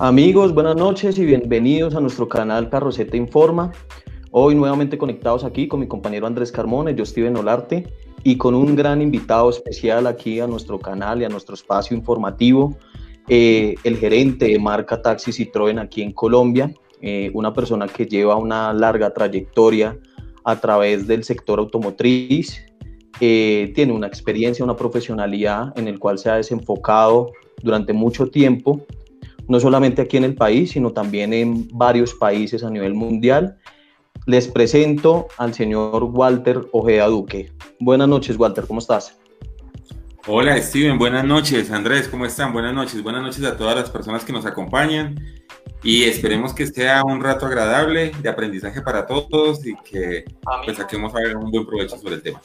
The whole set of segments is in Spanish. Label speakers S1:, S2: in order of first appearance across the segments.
S1: Amigos, buenas noches y bienvenidos a nuestro canal Carroceta Informa. Hoy nuevamente conectados aquí con mi compañero Andrés Carmona yo Steven Olarte y con un gran invitado especial aquí a nuestro canal y a nuestro espacio informativo, eh, el gerente de marca Taxi Citroën aquí en Colombia, eh, una persona que lleva una larga trayectoria a través del sector automotriz, eh, tiene una experiencia, una profesionalidad en el cual se ha desenfocado durante mucho tiempo no solamente aquí en el país, sino también en varios países a nivel mundial. Les presento al señor Walter Ojeda Duque. Buenas noches, Walter, ¿cómo estás?
S2: Hola, Steven, buenas noches. Andrés, ¿cómo están? Buenas noches. Buenas noches a todas las personas que nos acompañan y esperemos que sea un rato agradable de aprendizaje para todos y que pues, saquemos un buen provecho sobre el tema.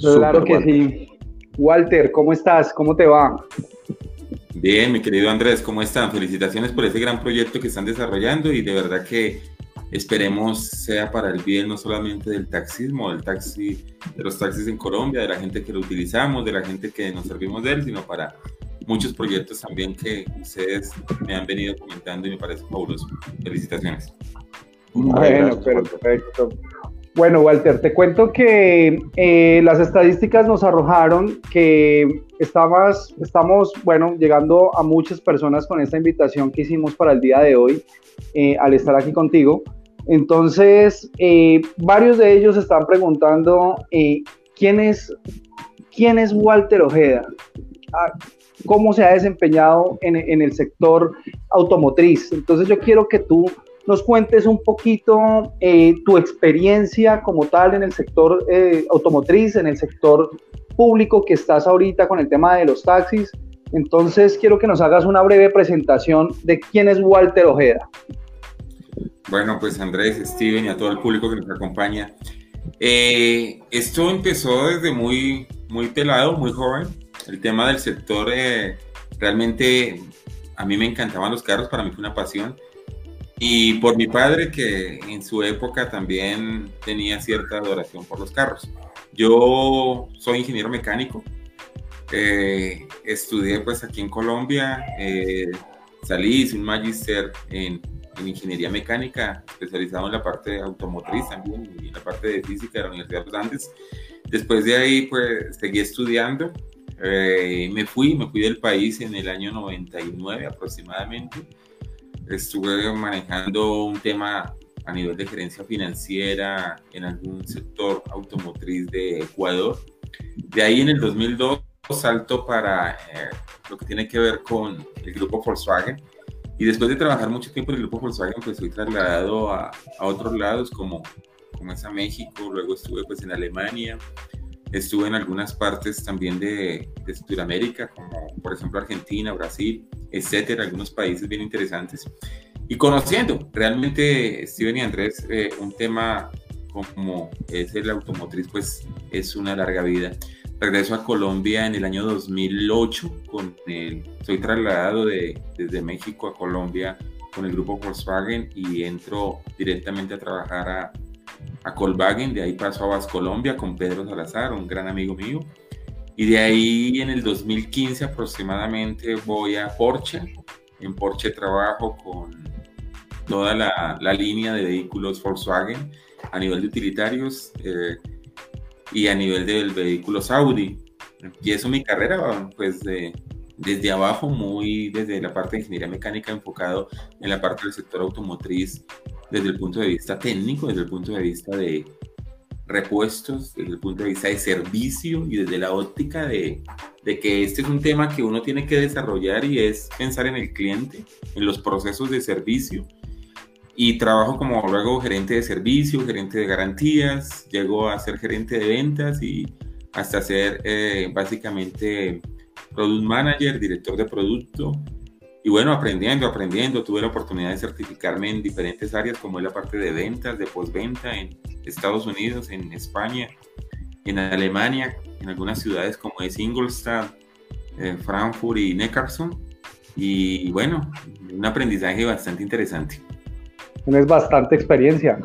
S3: Claro que sí. Walter, ¿cómo estás? ¿Cómo te va?
S2: Bien, mi querido Andrés, ¿cómo están? Felicitaciones por ese gran proyecto que están desarrollando y de verdad que esperemos sea para el bien no solamente del taxismo, del taxi, de los taxis en Colombia, de la gente que lo utilizamos, de la gente que nos servimos de él, sino para muchos proyectos también que ustedes me han venido comentando y me parece fabuloso. Felicitaciones.
S3: Bueno, perfecto. Bueno, Walter, te cuento que eh, las estadísticas nos arrojaron que estamos, estamos, bueno, llegando a muchas personas con esta invitación que hicimos para el día de hoy, eh, al estar aquí contigo. Entonces, eh, varios de ellos están preguntando, ¿quién, es, ¿quién es Walter Ojeda? Ah, ¿Cómo se ha desempeñado en, en el sector automotriz? Entonces, yo quiero que tú nos cuentes un poquito eh, tu experiencia como tal en el sector eh, automotriz, en el sector público que estás ahorita con el tema de los taxis. Entonces quiero que nos hagas una breve presentación de quién es Walter Ojeda.
S2: Bueno, pues Andrés, Steven y a todo el público que nos acompaña. Eh, esto empezó desde muy, muy pelado, muy joven. El tema del sector realmente a mí me encantaban los carros, para mí fue una pasión y por mi padre que en su época también tenía cierta adoración por los carros. Yo soy ingeniero mecánico, eh, estudié pues aquí en Colombia, eh, salí, hice un magíster en, en, ingeniería mecánica, especializado en la parte automotriz también y en la parte de física de la Universidad de los Andes. Después de ahí pues seguí estudiando, eh, me fui, me fui del país en el año 99 aproximadamente estuve manejando un tema a nivel de gerencia financiera en algún sector automotriz de Ecuador. De ahí en el 2002 salto para eh, lo que tiene que ver con el grupo Volkswagen. Y después de trabajar mucho tiempo en el grupo Volkswagen, pues fui trasladado a, a otros lados como, como es a México, luego estuve pues en Alemania, estuve en algunas partes también de, de Sudamérica, como por ejemplo Argentina, Brasil, etcétera, algunos países bien interesantes. Y conociendo realmente, Steven y Andrés, eh, un tema como es el automotriz, pues es una larga vida. Regreso a Colombia en el año 2008 con el, soy trasladado de, desde México a Colombia con el grupo Volkswagen y entro directamente a trabajar a, a Colvagen, de ahí paso a Vas Colombia con Pedro Salazar, un gran amigo mío, y de ahí en el 2015 aproximadamente voy a Porsche. En Porsche trabajo con toda la, la línea de vehículos Volkswagen a nivel de utilitarios eh, y a nivel del vehículo Audi. Y eso mi carrera, pues de, desde abajo, muy desde la parte de ingeniería mecánica enfocado en la parte del sector automotriz desde el punto de vista técnico, desde el punto de vista de, repuestos desde el punto de vista de servicio y desde la óptica de, de, que este es un tema que uno tiene que desarrollar y es pensar en el cliente, en los procesos de servicio. Y trabajo como luego gerente de servicio, gerente de garantías, llego a ser gerente de ventas y hasta ser eh, básicamente product manager, director de producto y bueno, aprendiendo, aprendiendo, tuve la oportunidad de certificarme en diferentes áreas como es la parte de ventas, de postventa en Estados Unidos, en España, en Alemania, en algunas ciudades como es Ingolstadt, eh, Frankfurt y Neckarsulm. Y bueno, un aprendizaje bastante interesante.
S3: Tienes bastante experiencia.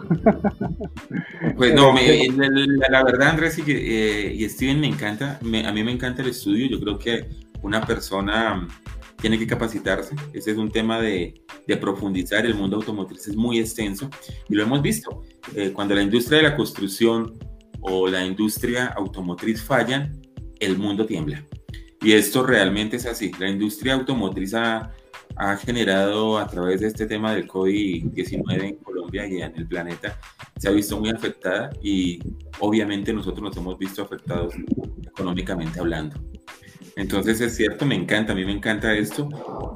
S2: Pues no, la, verdad Andrés y, eh, y Steven me encanta, a mí me encanta el estudio, yo creo que una persona tiene que capacitarse. Ese es un tema de, de profundizar. El mundo automotriz es muy extenso y lo hemos visto. Eh, cuando la industria de la construcción o la industria automotriz fallan, el mundo tiembla. Y esto realmente es así. La industria automotriz ha, ha generado a través de este tema del COVID-19 en Colombia y en el planeta, se ha visto muy afectada y obviamente nosotros nos hemos visto afectados económicamente hablando. Entonces es cierto, me encanta, a mí me encanta esto.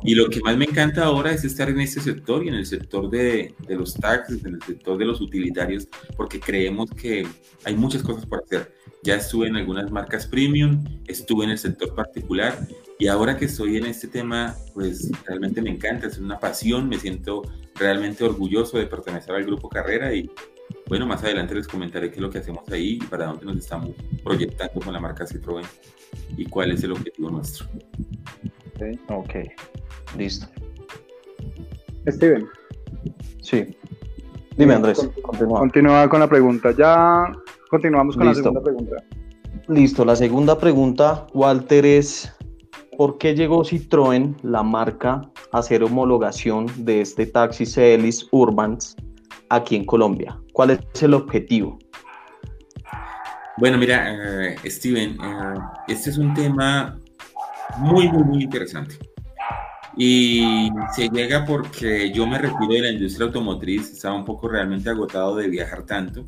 S2: Y lo que más me encanta ahora es estar en este sector y en el sector de, de los taxis, en el sector de los utilitarios, porque creemos que hay muchas cosas por hacer. Ya estuve en algunas marcas premium, estuve en el sector particular y ahora que estoy en este tema, pues realmente me encanta, es una pasión, me siento realmente orgulloso de pertenecer al grupo Carrera y bueno, más adelante les comentaré qué es lo que hacemos ahí y para dónde nos estamos proyectando con la marca Citroën y cuál es el objetivo nuestro.
S1: Ok, listo.
S3: Steven.
S1: Sí. Dime, Andrés.
S3: Continúa. con la pregunta. Ya continuamos con la segunda pregunta.
S1: Listo. La segunda pregunta, Walter, es ¿por qué llegó Citroën, la marca, a hacer homologación de este taxi Celis Urbans aquí en Colombia? ¿Cuál es el objetivo?
S2: Bueno, mira, eh, Steven, eh, este es un tema muy, muy, muy interesante. Y se llega porque yo me retiro de la industria automotriz, estaba un poco realmente agotado de viajar tanto.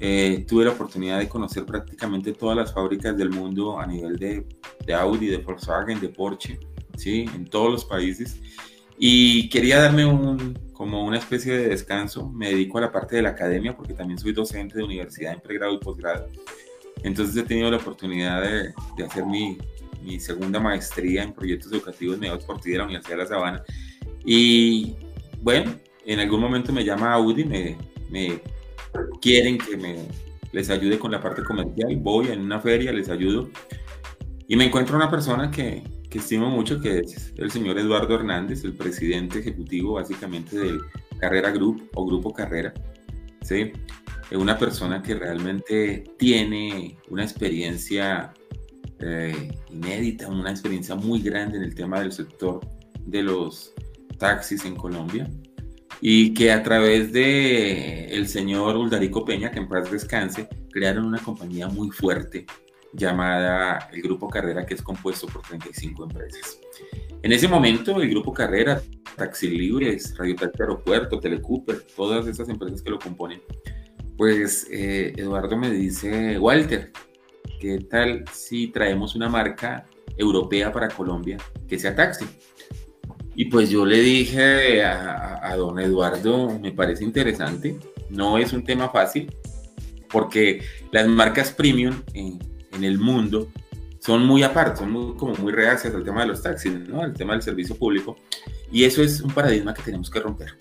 S2: Eh, tuve la oportunidad de conocer prácticamente todas las fábricas del mundo a nivel de, de, Audi, de Volkswagen, de Porsche, ¿sí? en todos los países. Y quería darme un, como una especie de descanso. Me dedico a la parte de la academia porque también soy docente de universidad en pregrado y posgrado. Entonces he tenido la oportunidad de, de hacer mi, mi segunda maestría en proyectos educativos mediados por ti de la Universidad de La Sabana. Y bueno, en algún momento me llama Audi, me, me quieren que me les ayude con la parte comercial. Voy en una feria, les ayudo. Y me encuentro una persona que, que estimo mucho, que es el señor Eduardo Hernández, el presidente ejecutivo básicamente del Carrera Group o Grupo Carrera. ¿sí? Es una persona que realmente tiene una experiencia eh, inédita, una experiencia muy grande en el tema del sector de los taxis en Colombia y que a través de el señor Uldarico Peña, que en paz descanse, crearon una compañía muy fuerte llamada el Grupo Carrera, que es compuesto por 35 empresas. En ese momento, el Grupo Carrera, Taxi Libres, Radio Taxi Aeropuerto, Telecooper, todas esas empresas que lo componen, pues eh, Eduardo me dice, Walter, ¿qué tal si traemos una marca europea para Colombia que sea taxi? Y pues yo le dije a, don Eduardo, me parece interesante, no es un tema fácil, porque las marcas premium en, en el mundo son muy aparte, son muy, como muy reacias al tema de los taxis, ¿no? al tema del servicio público, y eso es un paradigma que tenemos que romper.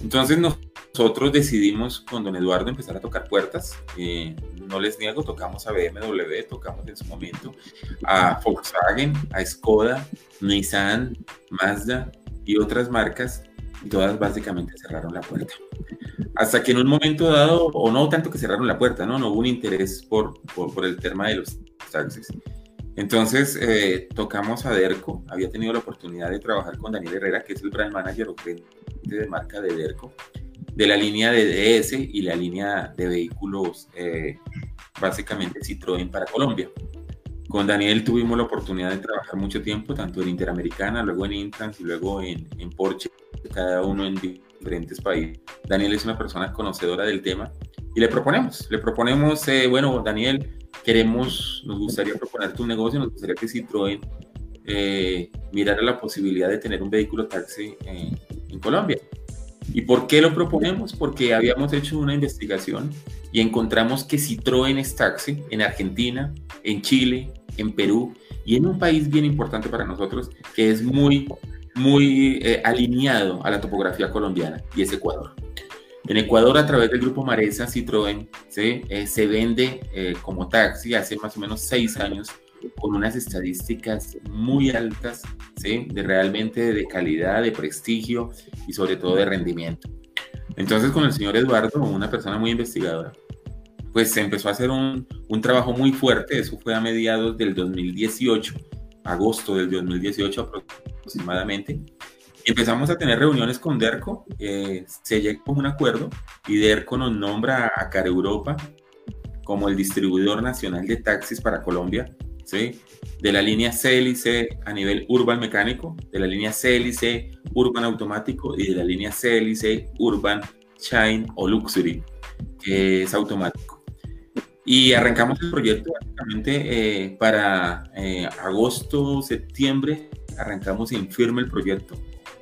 S2: Entonces nosotros decidimos con don Eduardo empezar a tocar puertas. Eh, no les niego, tocamos a BMW, tocamos en su momento a Volkswagen, a Skoda, Nissan, Mazda y otras marcas y todas básicamente cerraron la puerta. Hasta que en un momento dado, o no tanto que cerraron la puerta, no, no hubo un interés por, por, el tema de los taxis. Entonces eh, tocamos a Derco, había tenido la oportunidad de trabajar con Daniel Herrera, que es el brand manager o cliente de marca de Derco, de la línea de DS y la línea de vehículos eh, básicamente Citroën para Colombia. Con Daniel tuvimos la oportunidad de trabajar mucho tiempo, tanto en Interamericana, luego en Intrans y luego en, en Porsche, cada uno en diferentes países. Daniel es una persona conocedora del tema y le proponemos, le proponemos, eh, bueno, Daniel, queremos, nos gustaría proponerte un negocio, nos gustaría que Citroën eh, mirara la posibilidad de tener un vehículo taxi en, en Colombia. ¿Y por qué lo proponemos? Porque habíamos hecho una investigación y encontramos que Citroën es taxi en Argentina, en Chile, en Perú y en un país bien importante para nosotros que es muy, muy eh, alineado a la topografía colombiana y es Ecuador. En Ecuador, a través del grupo Maresa, Citroën ¿sí? Eh, se vende eh, como taxi hace más o menos seis años con unas estadísticas muy altas, de realmente de calidad, de prestigio y sobre todo de rendimiento. Entonces con el señor Eduardo, una persona muy investigadora, pues se empezó a hacer un, un trabajo muy fuerte, eso fue a mediados del 2018, agosto del 2018 aproximadamente. Empezamos a tener reuniones con DERCO, eh, se llegó a un acuerdo y DERCO nos nombra a Car Europa como el distribuidor nacional de taxis para Colombia, ¿sí? de la línea CLC a nivel urban mecánico, de la línea CLC urban automático y de la línea CLC urban shine o luxury, que es automático. Y arrancamos el proyecto básicamente eh, para eh, agosto, septiembre, arrancamos en firme el proyecto.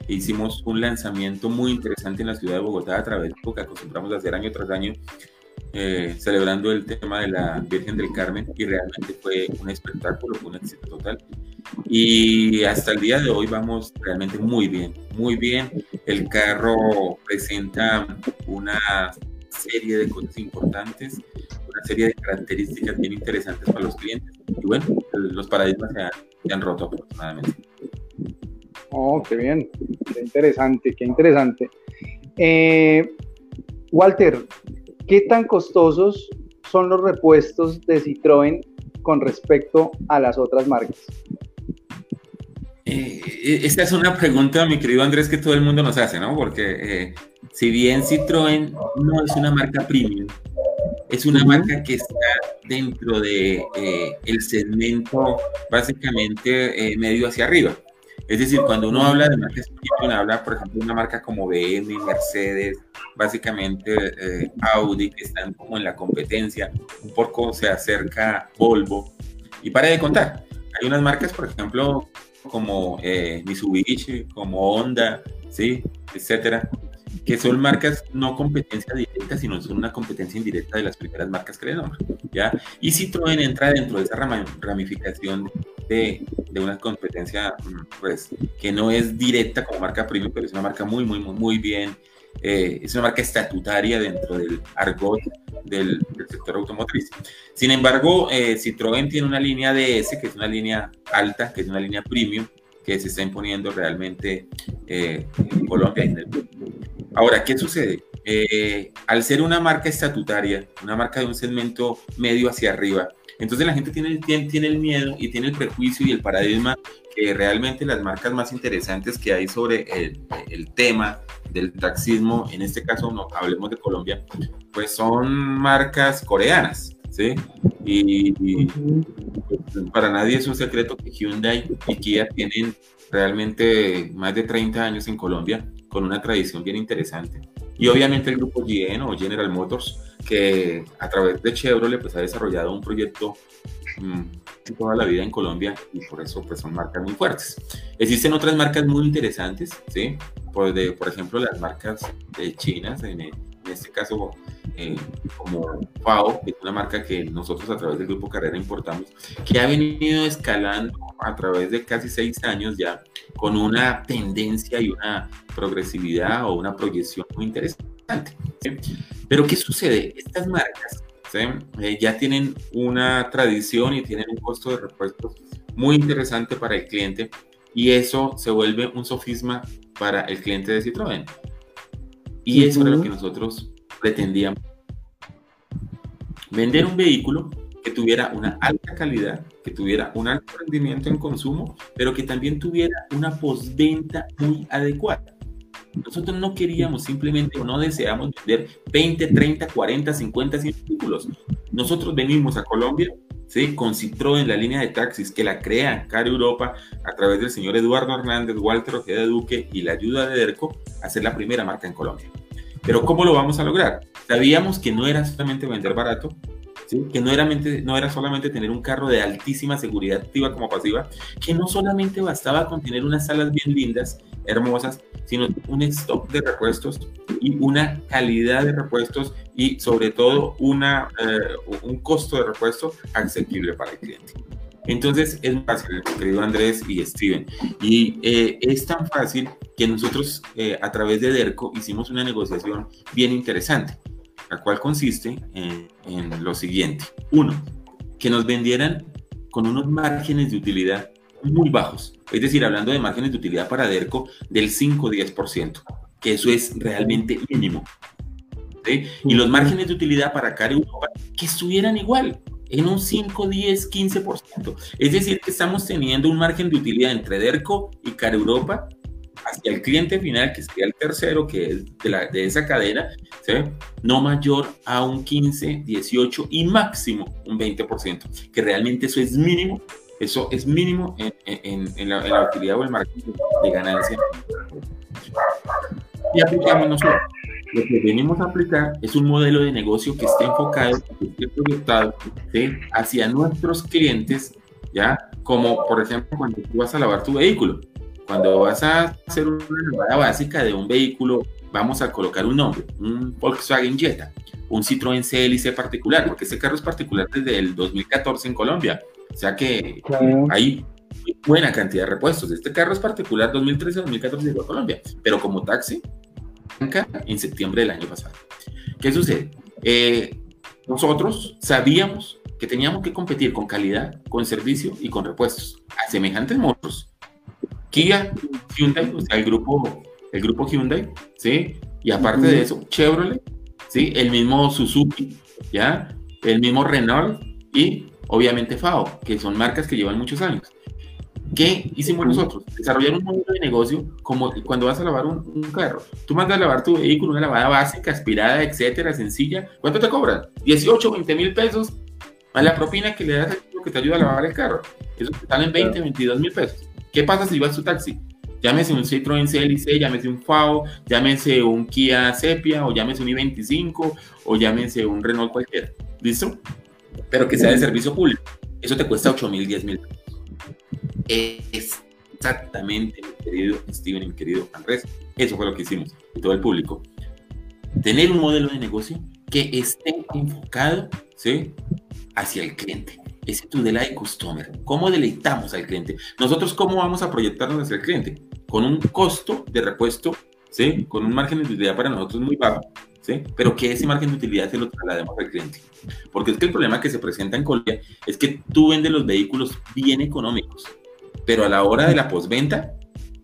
S2: E hicimos un lanzamiento muy interesante en la ciudad de Bogotá a través de lo que acostumbramos a hacer año tras año, eh, celebrando el tema de la Virgen del Carmen y realmente fue un espectáculo, fue un éxito total. Y hasta el día de hoy vamos realmente muy bien, muy bien. El carro presenta una serie de cosas importantes, una serie de características bien interesantes para los clientes. Y bueno, los paradigmas se han, roto aproximadamente.
S3: Oh, qué bien, qué interesante, qué interesante. Eh, Walter, ¿qué tan costosos son los repuestos de Citroën con respecto a las otras marcas?
S2: Eh, esta es una pregunta, mi querido Andrés, que todo el mundo nos hace, ¿no? Porque eh, si bien Citroën no es una marca premium, es una marca que está dentro de eh, el segmento básicamente medio hacia arriba. Es decir, cuando uno habla de marcas premium, habla, por ejemplo, de una marca como BMW, Mercedes, básicamente Audi, que están como en la competencia, un poco se acerca Volvo. Y para de contar, hay unas marcas, por ejemplo, como eh, Mitsubishi, como Honda, ¿sí? etcétera, que son marcas no competencia directa, sino son una competencia indirecta de las primeras marcas que le nombro, ¿ya? Y Citroën entra dentro de esa ramificación de, de, una competencia, pues, que no es directa como marca premium, pero es una marca muy, muy, muy, muy bien eh, es una marca estatutaria dentro del argot del, sector automotriz. Sin embargo, eh, Citroën tiene una línea DS, que es una línea alta, que es una línea premium, que se está imponiendo realmente eh, en Colombia y en el mundo. Ahora, ¿qué sucede? al ser una marca estatutaria, una marca de un segmento medio hacia arriba, entonces la gente tiene, tiene, tiene, el miedo y tiene el prejuicio y el paradigma que realmente las marcas más interesantes que hay sobre el, el tema del taxismo, en este caso no hablemos de Colombia, pues son marcas coreanas, ¿sí? Y, pues, para nadie es un secreto que Hyundai y Kia tienen realmente más de 30 años en Colombia, con una tradición bien interesante. Y obviamente el grupo GM o General Motors, que a través de Chevrolet pues ha desarrollado un proyecto mm, toda la vida en Colombia y por eso pues son marcas muy fuertes. Existen otras marcas muy interesantes, ¿sí? Por, de, por ejemplo, las marcas de chinas, en, en este caso eh, como FAO, que es una marca que nosotros a través del Grupo Carrera importamos, que ha venido escalando a través de casi seis años ya con una tendencia y una progresividad o una proyección muy interesante. Pero ¿qué sucede? Estas marcas eh, ya tienen una tradición y tienen un costo de repuestos muy interesante para el cliente y eso se vuelve un sofisma para el cliente de Citroën. Y eso es lo que nosotros pretendíamos. Vender un vehículo que tuviera una alta calidad, que tuviera un alto rendimiento en consumo, pero que también tuviera una postventa muy adecuada. Nosotros no queríamos simplemente o no deseamos vender 20, 30, 40, 50 vehículos. Nosotros venimos a Colombia ¿sí? con Citroën, la línea de taxis que la crea Car Europa a través del señor Eduardo Hernández, Walter Ojeda Duque y la ayuda de DERCO a ser la primera marca en Colombia. Pero ¿cómo lo vamos a lograr? Sabíamos que no era solamente vender barato, que no era, no era solamente tener un carro de altísima seguridad activa como pasiva, que no solamente bastaba con tener unas salas bien lindas, hermosas, sino un stock de repuestos y una calidad de repuestos y sobre todo una, eh, un costo de repuesto asequible para el cliente. Entonces es fácil, querido Andrés y Steven. Y eh, es tan fácil que nosotros eh, a través de DERCO hicimos una negociación bien interesante la cual consiste en, lo siguiente. Uno, que nos vendieran con unos márgenes de utilidad muy bajos. Es decir, hablando de márgenes de utilidad para DERCO del 5-10%, que eso es realmente mínimo. Y los márgenes de utilidad para CAR Europa que estuvieran igual. En un 5, 10, 15%. Es decir, que estamos teniendo un margen de utilidad entre DERCO y Car Europa hacia el cliente final, que sería el tercero, que es de, la, de esa cadena, no mayor a un 15, 18 y máximo un 20%, que realmente eso es mínimo, eso es mínimo en, en, en, la, la, utilidad o el margen de ganancia. Y aplicamos nosotros lo que venimos a aplicar es un modelo de negocio que esté enfocado, que esté proyectado hacia nuestros clientes, ¿ya? Como, por ejemplo, cuando tú vas a lavar tu vehículo. Cuando vas a hacer una lavada básica de un vehículo, vamos a colocar un nombre, un Volkswagen Jetta, un Citroën CLC particular, porque ese carro es particular desde el 2014 en Colombia. O sea que hay buena cantidad de repuestos. Este carro es particular 2013-2014 en Colombia, pero como taxi en septiembre del año pasado. ¿Qué sucede? Eh, nosotros sabíamos que teníamos que competir con calidad, con servicio y con repuestos a semejantes motos. Kia, Hyundai, o sea, el grupo, el grupo Hyundai, ¿sí? Y aparte de eso, Chevrolet, ¿sí? El mismo Suzuki, ¿ya? El mismo Renault y obviamente FAO, que son marcas que llevan muchos años. ¿Qué hicimos nosotros? Desarrollar un modelo de negocio como cuando vas a lavar un, carro. Tú mandas a lavar tu vehículo, una lavada básica, aspirada, etcétera, sencilla. ¿Cuánto te cobran? 18, 20 mil pesos a la propina que le das al que te ayuda a lavar el carro. Eso te salen 20, 22 mil pesos. ¿Qué pasa si vas tu taxi? Llámese un Citroën CLC, llámese un FAO, llámese un Kia Sepia, o llámese un i25, o llámese un Renault cualquiera. ¿Listo? Pero que sea de servicio público. Eso te cuesta 8 mil, 10 mil pesos. Exactamente, mi querido Steven y mi querido Andrés. Eso fue lo que hicimos, y todo el público. Tener un modelo de negocio que esté enfocado ¿sí? hacia el cliente. Ese tu delight customer. ¿Cómo deleitamos al cliente? Nosotros, ¿cómo vamos a proyectarnos hacia el cliente? Con un costo de repuesto, ¿sí? Con un margen de utilidad para nosotros muy bajo, ¿sí? Pero que ese margen de utilidad se lo traslademos al cliente. Porque es que el problema que se presenta en Colombia es que tú vendes los vehículos bien económicos, pero a la hora de la postventa,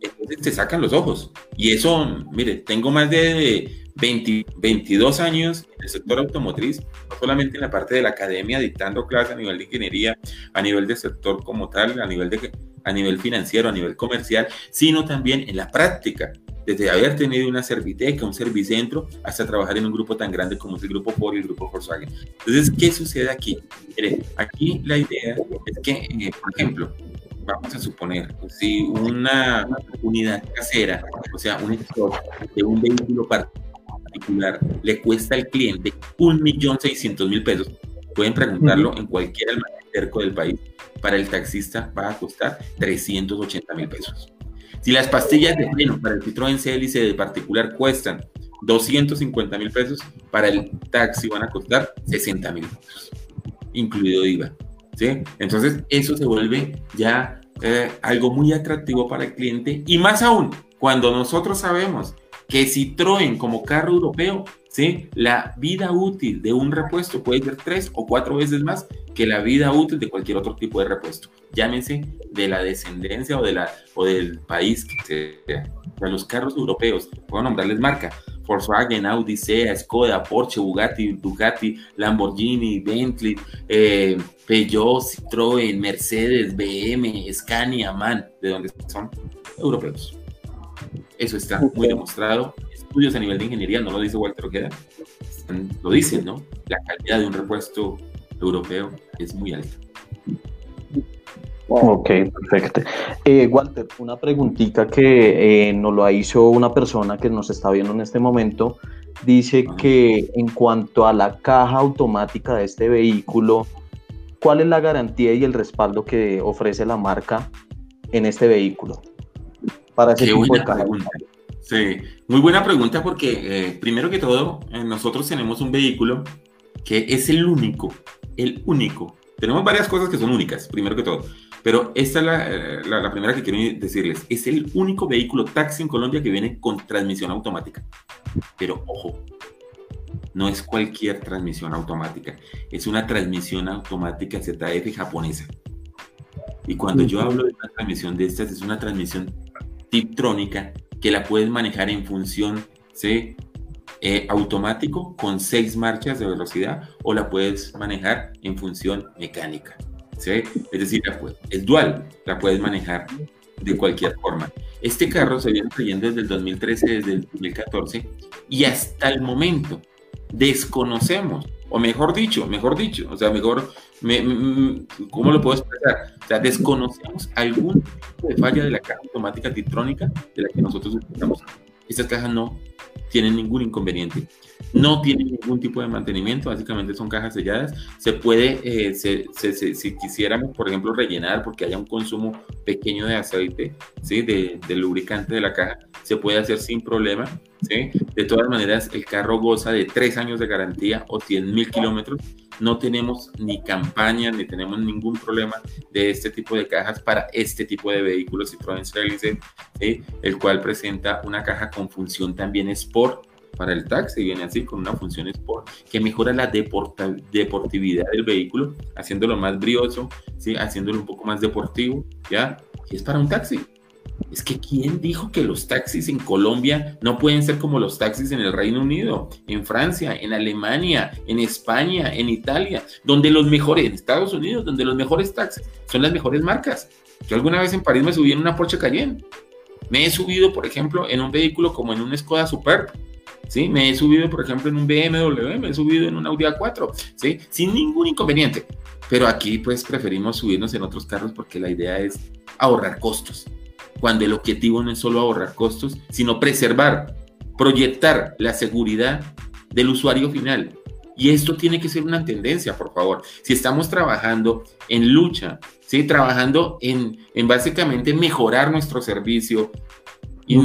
S2: entonces te sacan los ojos. Y eso, mire, tengo más de 20, 22 años en el sector automotriz, no solamente en la parte de la academia dictando clases a nivel de ingeniería, a nivel de sector como tal, a nivel, de, a nivel financiero, a nivel comercial, sino también en la práctica, desde haber tenido una serviteca, un servicentro, hasta trabajar en un grupo tan grande como es el grupo Ford y el grupo Volkswagen. Entonces, ¿qué sucede aquí? Mire, aquí la idea es que, eh, por ejemplo, vamos a suponer, si una unidad casera, o sea, un stock de un vehículo particular le cuesta al cliente un millón seiscientos mil pesos, pueden preguntarlo en cualquier almacén del país, para el taxista va a costar 380 mil pesos. Si las pastillas de freno para el Citroën CLC de particular cuestan 250 mil pesos, para el taxi van a costar 60 mil pesos, incluido IVA. Entonces, eso se vuelve ya eh, algo muy atractivo para el cliente y más aún cuando nosotros sabemos que Citroën como carro europeo, ¿sí? la vida útil de un repuesto puede ser tres o cuatro veces más que la vida útil de cualquier otro tipo de repuesto. Llámese de la descendencia o, de la, o del país que sea. O los carros europeos, puedo nombrarles marca, Volkswagen, Audi, Sea, Skoda, Porsche, Bugatti, Ducati, Lamborghini, Bentley, eh, Peugeot, Citroën, Mercedes, BM, Scania, MAN, de dónde son europeos. Eso está muy demostrado. Estudios a nivel de ingeniería, no lo dice Walter Ojeda, lo dicen, ¿no? La calidad de un repuesto europeo es muy alta.
S1: Ok, perfecto. Eh, Walter, una preguntita que eh, nos lo hizo una persona que nos está viendo en este momento. Dice que en cuanto a la caja automática de este vehículo, ¿cuál es la garantía y el respaldo que ofrece la marca en este vehículo?
S2: Para ese tipo de caja. Sí, muy buena pregunta porque eh, primero que todo, nosotros tenemos un vehículo que es el único, el único. Tenemos varias cosas que son únicas, primero que todo pero esta es eh, la, la, primera que quiero decirles. Es el único vehículo taxi en Colombia que viene con transmisión automática. Pero ojo, no es cualquier transmisión automática. Es una transmisión automática ZF japonesa. Y cuando yo hablo de una transmisión de estas, es una transmisión tiptrónica que la puedes manejar en función ¿sí? eh, automático con seis marchas de velocidad o la puedes manejar en función mecánica. ¿sí? Es decir, es dual, la puedes manejar de cualquier forma. Este carro se viene trayendo desde el 2013, desde el 2014 y hasta el momento desconocemos, o mejor dicho, mejor dicho, o sea, mejor, ¿cómo lo puedo expresar? O sea, desconocemos algún tipo de falla de la caja automática titrónica de la que nosotros utilizamos. Estas cajas no tienen ningún inconveniente. No tienen ningún tipo de mantenimiento, básicamente son cajas selladas. Se puede, eh, si quisiéramos, por ejemplo, rellenar porque haya un consumo pequeño de aceite, ¿sí? de, lubricante de la caja, se puede hacer sin problema. De todas maneras, el carro goza de tres años de garantía o 100 mil kilómetros. No tenemos ni campaña, ni tenemos ningún problema de este tipo de cajas para este tipo de vehículos Citroën C, ¿sí? el cual presenta una caja con función también Sport para el taxi, viene así con una función Sport que mejora la deportividad del vehículo, haciéndolo más brioso, ¿sí? haciéndolo un poco más deportivo, ¿ya? Y es para un taxi. Es que ¿quién dijo que los taxis en Colombia no pueden ser como los taxis en el Reino Unido, en Francia, en Alemania, en España, en Italia, donde los mejores, en Estados Unidos, donde los mejores taxis son las mejores marcas? Yo alguna vez en París me subí en una Porsche Cayenne. Me he subido, por ejemplo, en un vehículo como en un Skoda Superb, ¿sí? Me he subido, por ejemplo, en un BMW, me he subido en un Audi A4, ¿sí? Sin ningún inconveniente. Pero aquí, pues, preferimos subirnos en otros carros porque la idea es ahorrar costos. Cuando el objetivo no es solo ahorrar costos, sino preservar, proyectar la seguridad del usuario final. Y esto tiene que ser una tendencia, por favor. Si estamos trabajando en lucha, ¿sí? trabajando en, en básicamente mejorar nuestro servicio, y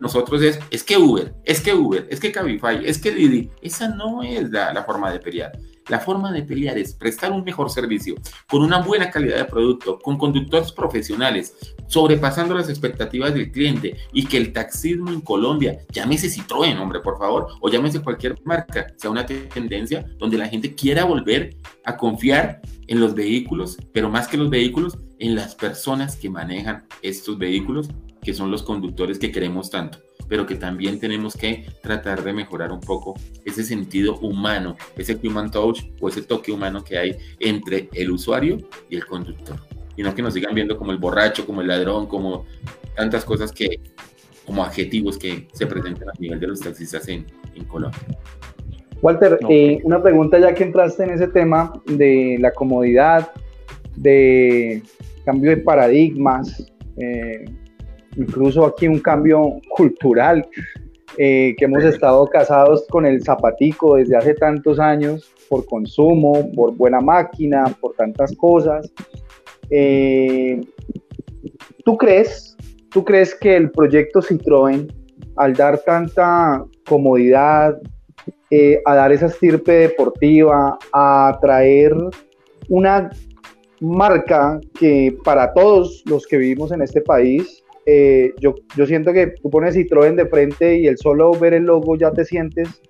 S2: nosotros es, es que Uber, es que Uber, es que Cabify, es que Didi. Esa no es la, la, forma de pelear. La forma de pelear es prestar un mejor servicio, con una buena calidad de producto, con conductores profesionales, sobrepasando las expectativas del cliente y que el taxismo en Colombia, llámese Citroën, hombre, por favor, o llámese cualquier marca, sea una tendencia donde la gente quiera volver a confiar en los vehículos, pero más que los vehículos, en las personas que manejan estos vehículos que son los conductores que queremos tanto, pero que también tenemos que tratar de mejorar un poco ese sentido humano, ese human touch o ese toque humano que hay entre el usuario y el conductor. Y no que nos sigan viendo como el borracho, como el ladrón, como tantas cosas que, como adjetivos que se presentan a nivel de los taxistas en, en Colombia.
S3: Walter, eh, una pregunta ya que entraste en ese tema de la comodidad, de cambio de paradigmas, eh, incluso aquí un cambio cultural, eh, que hemos estado casados con el zapatico desde hace tantos años, por consumo, por buena máquina, por tantas cosas. Eh, ¿Tú crees, tú crees que el proyecto Citroën, al dar tanta comodidad, eh, a dar esa estirpe deportiva, a traer una marca que para todos los que vivimos en este país eh, yo, yo siento que tú pones Citroën de frente y el solo ver el logo ya te sientes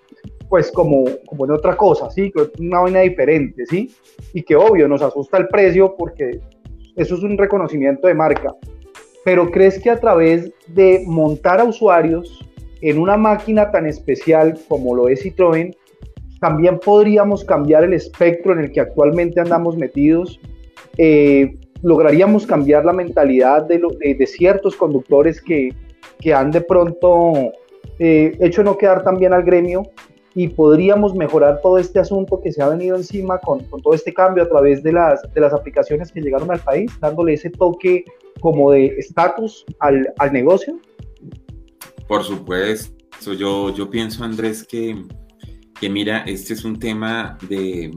S3: pues como, como en otra cosa, ¿sí? Una vaina diferente, ¿sí? Y que obvio nos asusta el precio porque eso es un reconocimiento de marca. Pero ¿crees que a través de montar a usuarios en una máquina tan especial como lo es Citroën, también podríamos cambiar el espectro en el que actualmente andamos metidos? Eh, lograríamos cambiar la mentalidad de, de, ciertos conductores que, que, han de pronto eh, hecho no quedar tan bien al gremio y podríamos mejorar todo este asunto que se ha venido encima con, con todo este cambio a través de las, de las aplicaciones que llegaron al país, dándole ese toque como de estatus al, al negocio?
S2: Por supuesto, yo, yo pienso, Andrés, que, que mira, este es un tema de,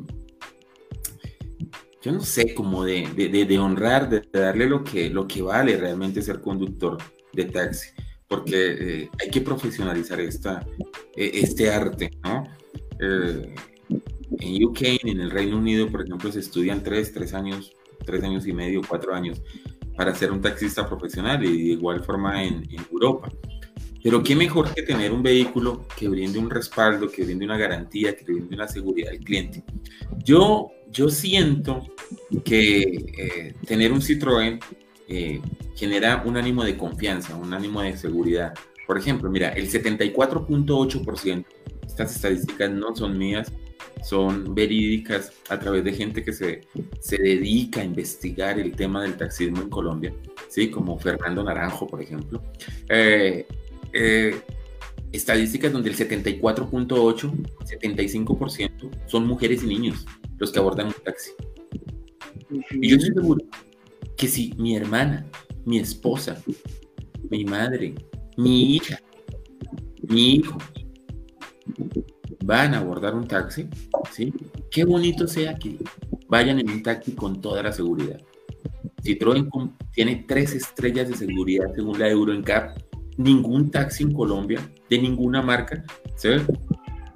S2: yo no sé, como de, honrar, de darle lo que, lo que vale realmente ser conductor de taxi, porque eh, hay que profesionalizar esta, e, este arte, ¿no? Eh, en UK, en el Reino Unido, por ejemplo, se estudian tres, tres años, tres años y medio, cuatro años para ser un taxista profesional y de igual forma en Europa. Pero qué mejor que tener un vehículo que brinde un respaldo, que brinde una garantía, que brinde una seguridad al cliente. Yo, yo siento que eh, tener un Citroën eh, genera un ánimo de confianza, un ánimo de seguridad, Por ejemplo, mira, el 74.8%, estas estadísticas no son mías, son verídicas a través de gente que se, se dedica a investigar el tema del taxismo en Colombia, ¿sí? como Fernando Naranjo, por ejemplo. Eh, eh, estadísticas donde el 74.8, 75% son mujeres y niños los que abordan un taxi. Y yo estoy seguro que si mi hermana, mi esposa, mi madre, mi hija, mi hijo van a abordar un taxi, ¿sí? Qué bonito sea que vayan en un taxi con toda la seguridad. Citroën tiene tres estrellas de seguridad según la Euro NCAP ningún taxi en Colombia, de ninguna marca,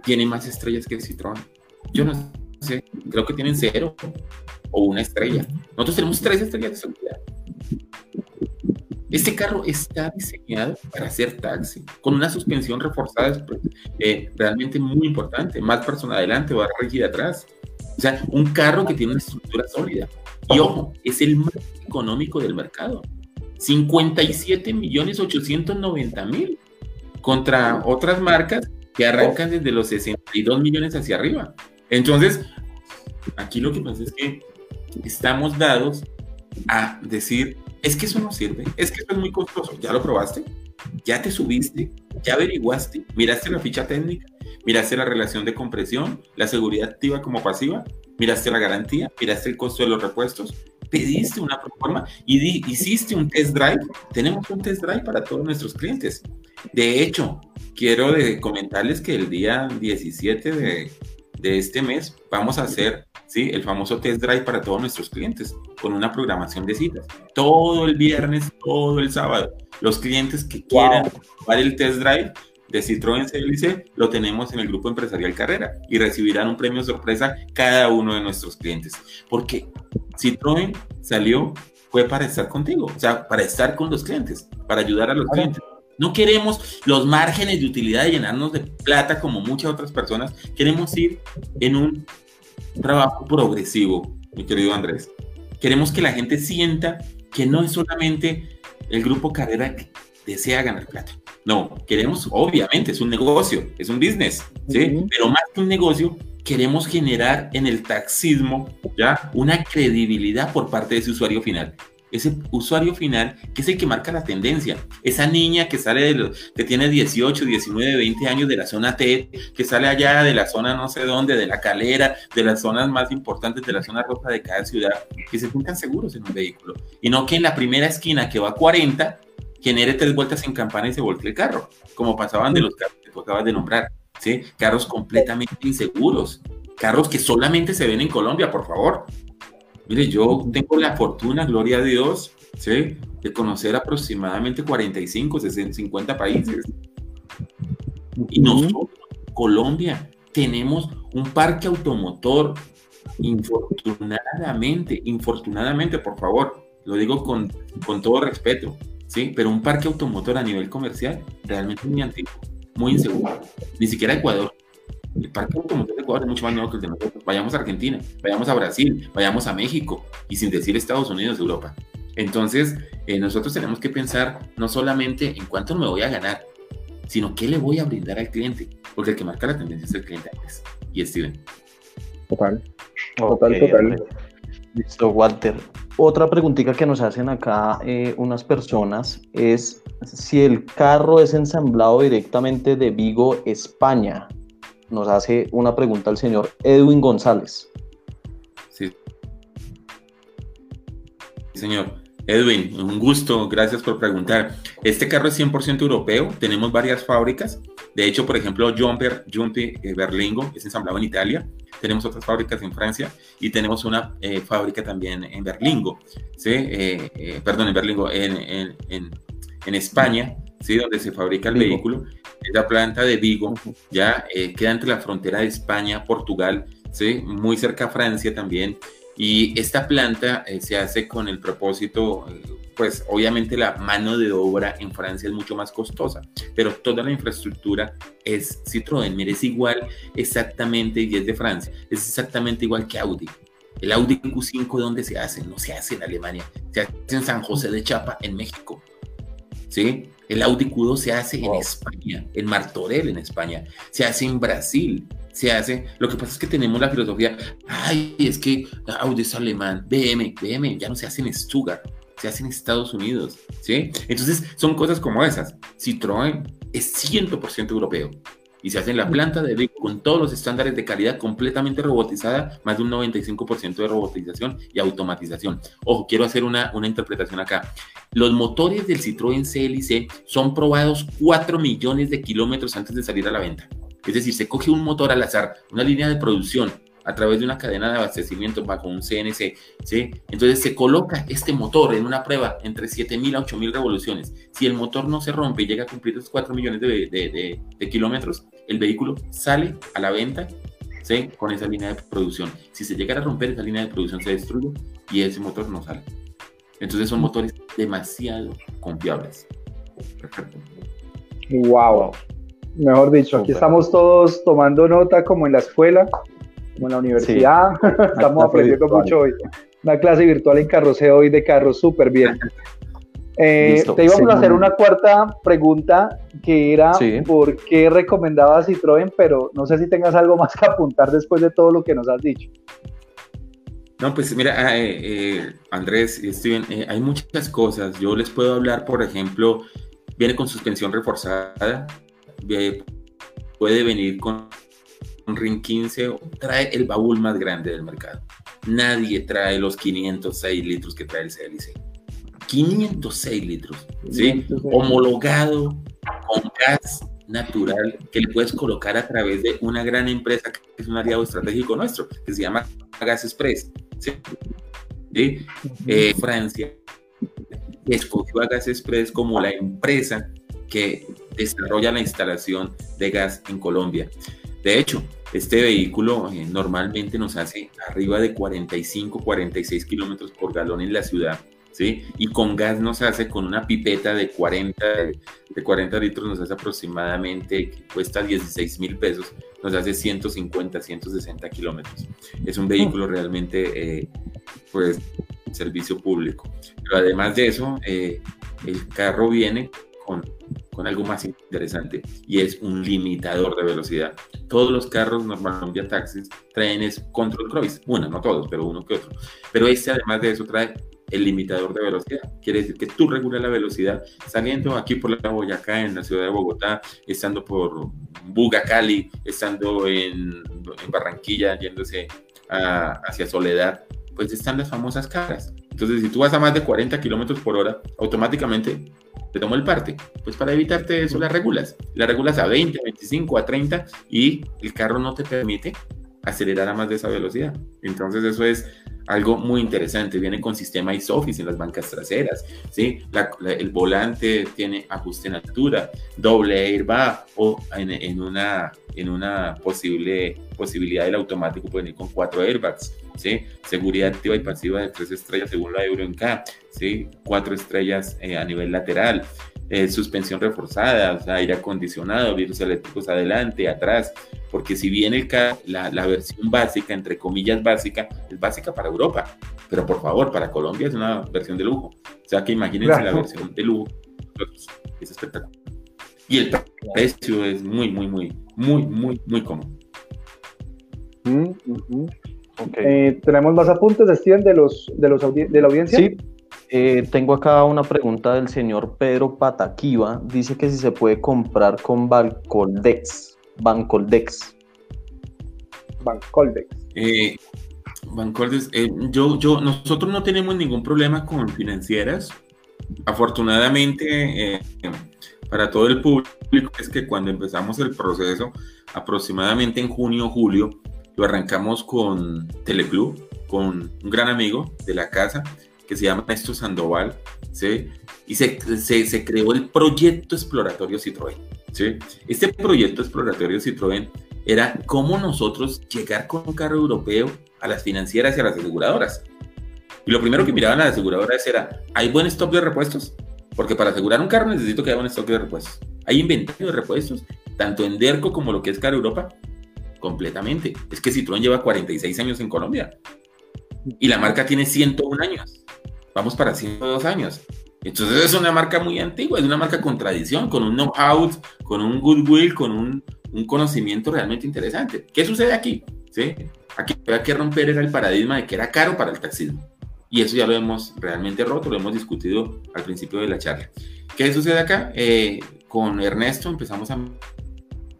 S2: tiene más estrellas que Citroën. Yo no sé, creo que tienen cero o una estrella. Nosotros tenemos tres estrellas de seguridad. Este carro está diseñado para ser taxi, con una suspensión reforzada eh, realmente muy importante, más persona adelante, barra rígida atrás. O sea, un carro que tiene una estructura sólida. Y ojo, es el más económico del mercado. 57 millones 890 mil contra otras marcas que arrancan desde los 62 millones hacia arriba. Entonces, aquí lo que pasa es que estamos dados a decir, es que eso no sirve, es que eso es muy costoso, ya lo probaste, ya te subiste, ya averiguaste, miraste la ficha técnica, miraste la relación de compresión, la seguridad activa como pasiva, miraste la garantía, miraste el costo de los repuestos, pediste una proforma y hiciste un test drive. Tenemos un test drive para todos nuestros clientes. De hecho, quiero de comentarles que el día 17 de, de este mes vamos a hacer ¿sí? el famoso test drive para todos nuestros clientes con una programación de citas. Todo el viernes, todo el sábado. Los clientes que quieran wow. el test drive de Citroën CLC lo tenemos en el grupo empresarial Carrera y recibirán un premio sorpresa cada uno de nuestros clientes. Porque Citroën salió fue para estar contigo, o sea, para estar con los clientes, para ayudar a los clientes. No queremos los márgenes de utilidad de llenarnos de plata como muchas otras personas. Queremos ir en un trabajo progresivo, mi querido Andrés. Queremos que la gente sienta que no es solamente el grupo Carrera que desea ganar plata. No, queremos, obviamente, es un negocio, es un business, ¿sí? Pero más que un negocio, queremos generar en el taxismo, ¿ya? Una credibilidad por parte de ese usuario final. Ese usuario final que es el que marca la tendencia. Esa niña que sale de los, que tiene 18, 19, 20 años de la zona T, que sale allá de la zona no sé dónde, de la calera, de las zonas más importantes de la zona roja de cada ciudad, que se sientan seguros en un vehículo. Y no que en la primera esquina que va a 40, genere tres vueltas en campana y se voltee el carro, como pasaban de los carros que tú acabas de nombrar, ¿sí? Carros completamente inseguros, carros que solamente se ven en Colombia, por favor. Mire, yo tengo la fortuna, gloria a Dios, ¿sí? De conocer aproximadamente 45, 60, 50 países. Y nosotros, Colombia, tenemos un parque automotor, infortunadamente, infortunadamente, por favor, lo digo con, con todo respeto, ¿sí? Pero un parque automotor a nivel comercial realmente muy antiguo, muy inseguro. Ni siquiera Ecuador. El parque automotor de Ecuador es mucho más nuevo que el de nosotros. Vayamos a Argentina, vayamos a Brasil, vayamos a México y sin decir Estados Unidos, Europa. Entonces, eh, nosotros tenemos que pensar no solamente en cuánto me voy a ganar, sino qué le voy a brindar al cliente, porque el que marca la tendencia es el cliente antes. Y Steven.
S3: Total. Total, okay. total.
S1: Listo, Walter. Otra preguntita que nos hacen acá eh, unas personas es si el carro es ensamblado directamente de Vigo, España. Nos hace una pregunta el señor Edwin González.
S2: Sí. Señor. Edwin, un gusto, gracias por preguntar. Este carro es 100% europeo, tenemos varias fábricas. De hecho, por ejemplo, Jumper, Jumpi eh, Berlingo es ensamblado en Italia. Tenemos otras fábricas en Francia y tenemos una eh, fábrica también en Berlingo, ¿sí? Eh, eh, perdón, en Berlingo, en, en, en, en, España, ¿sí? Donde se fabrica el Vigo. vehículo. Es la planta de Vigo, ya queda entre la frontera de España, Portugal, ¿sí? Muy cerca a Francia también. Y esta planta eh, se hace con el propósito, pues obviamente la mano de obra en Francia es mucho más costosa, pero toda la infraestructura es Citroën, mire, es igual exactamente, y es de Francia, es exactamente igual que Audi. El Audi Q5, ¿dónde se hace? No se hace en Alemania, se hace en San José de Chapa, en México. ¿sí? El Audi Q2 se hace en España, en Martorell en España, se hace en Brasil, se hace. Lo que pasa es que tenemos la filosofía, ay, es que Audi es alemán, BM, BM ya no se hace en Stuttgart, se hace en Estados Unidos, ¿sí? Entonces son cosas como esas. Citroën es 100% europeo y se hace en la planta de Vic con todos los estándares de calidad completamente robotizada, más de un 95% de robotización y automatización. Ojo, quiero hacer una, una interpretación acá. Los motores del Citroën CLC son probados 4 millones de kilómetros antes de salir a la venta. Es decir, se coge un motor al azar, una línea de producción, a través de una cadena de abastecimiento bajo un CNC, ¿sí? Entonces se coloca este motor en una prueba entre 7.000 a 8.000 revoluciones. Si el motor no se rompe y llega a cumplir los 4 millones de, de, kilómetros, el vehículo sale a la venta ¿sí? con esa línea de producción. Si se llegara a romper esa línea de producción, se destruye y ese motor no sale. Entonces son motores demasiado confiables.
S3: Perfecto. Wow. Mejor dicho, aquí estamos todos tomando nota como en la escuela, como en la universidad. estamos aprendiendo mucho hoy. Una clase virtual en carroceo hoy de carros, súper bien. Eh, te íbamos a hacer una cuarta pregunta que era por qué recomendabas Citroën, pero no sé si tengas algo más que apuntar después de todo lo que nos has dicho.
S2: No, pues mira, ah, eh, eh, Andrés y Steven, hay muchas cosas. Yo les puedo hablar, por ejemplo, viene con suspensión reforzada, puede venir con un Ring 15, trae el baúl más grande del mercado. Nadie trae los 506 litros que trae el CLC. 506 litros, ¿sí? Homologado con gas natural que le puedes colocar a través de una gran empresa que es un aliado estratégico nuestro, que se llama Gas Express, ¿sí? Eh, Francia escogió a Gas Express como la empresa que desarrolla la instalación de gas en Colombia. De hecho, este vehículo eh, normalmente nos hace arriba de 45, 46 kilómetros por galón en la ciudad, ¿sí? Y con gas nos hace con una pipeta de 40, de 40 litros, nos hace aproximadamente, cuesta 16 mil pesos, nos hace 150, 160 kilómetros. Es un vehículo realmente, eh, pues, servicio público. Pero además de eso, eh, el carro viene con con algo más interesante y es un limitador de velocidad. Todos los carros normalmente taxis traen es control cruise, bueno, no todos, pero uno que otro. Pero este además de eso trae el limitador de velocidad. Quiere decir que tú regulas la velocidad saliendo aquí por la Boyacá, en la ciudad de Bogotá, estando por Buga, Cali, estando en, Barranquilla, yéndose hacia Soledad, pues están las famosas caras. Entonces, si tú vas a más de 40 kilómetros por hora, automáticamente te tomo el parte. Pues para evitarte eso, las regulas. Las regulas a 20, a 25, a 30 y el carro no te permite acelerar a más de esa velocidad. Entonces, eso es algo muy interesante. Viene con sistema ISOFIX en las bancas traseras. ¿sí? el volante tiene ajuste en altura, doble airbag o en, una, en una posible posibilidad del automático puede ir con cuatro airbags. ¿sí? Seguridad activa y pasiva de tres estrellas según la Euro K, ¿sí? Cuatro estrellas eh, a nivel lateral. Eh, suspensión reforzada, aire acondicionado, virus eléctricos adelante, atrás, porque si bien el, la, la, versión básica, entre comillas básica, es básica para Europa, pero por favor, para Colombia es una versión de lujo. O sea que imagínense la versión de lujo, es espectacular. Y el precio es muy, muy, muy, muy, muy, muy cómodo.
S3: Mm, eh, ¿Tenemos más apuntes, Steven, de, los, de, los de la audiencia?
S1: Sí, eh, tengo acá una pregunta del señor Pedro Pataquiva. Dice que si se puede comprar con Bancoldex. Bancoldex.
S3: Bancoldex.
S2: Eh, Bancoldex. Eh, yo, yo, nosotros no tenemos ningún problema con financieras. Afortunadamente, para todo el público, es que cuando empezamos el proceso, aproximadamente en junio o julio, lo arrancamos con Teleclub, con un gran amigo de la casa que se llama Néstor Sandoval, ¿sí? Y se, se, creó el proyecto exploratorio Citroën, ¿sí? Este proyecto exploratorio Citroën era cómo nosotros llegar con un carro europeo a las financieras y a las aseguradoras. Y lo primero que miraban las aseguradoras era, ¿hay buen stock de repuestos? Porque para asegurar un carro necesito que haya buen stock de repuestos. ¿Hay inventario de repuestos? Tanto en DERCO como lo que es Carro Europa. Completamente. Es que Citroën lleva 46 años en Colombia. Y la marca tiene 101 años. Vamos para 102 años. Entonces es una marca muy antigua, es una marca con tradición, con un know-how, con un goodwill, con un, un, conocimiento realmente interesante. ¿Qué sucede aquí? ¿Sí? Aquí hay que romper el paradigma de que era caro para el taxismo. Y eso ya lo hemos realmente roto, lo hemos discutido al principio de la charla. ¿Qué sucede acá? Eh, con Ernesto empezamos a...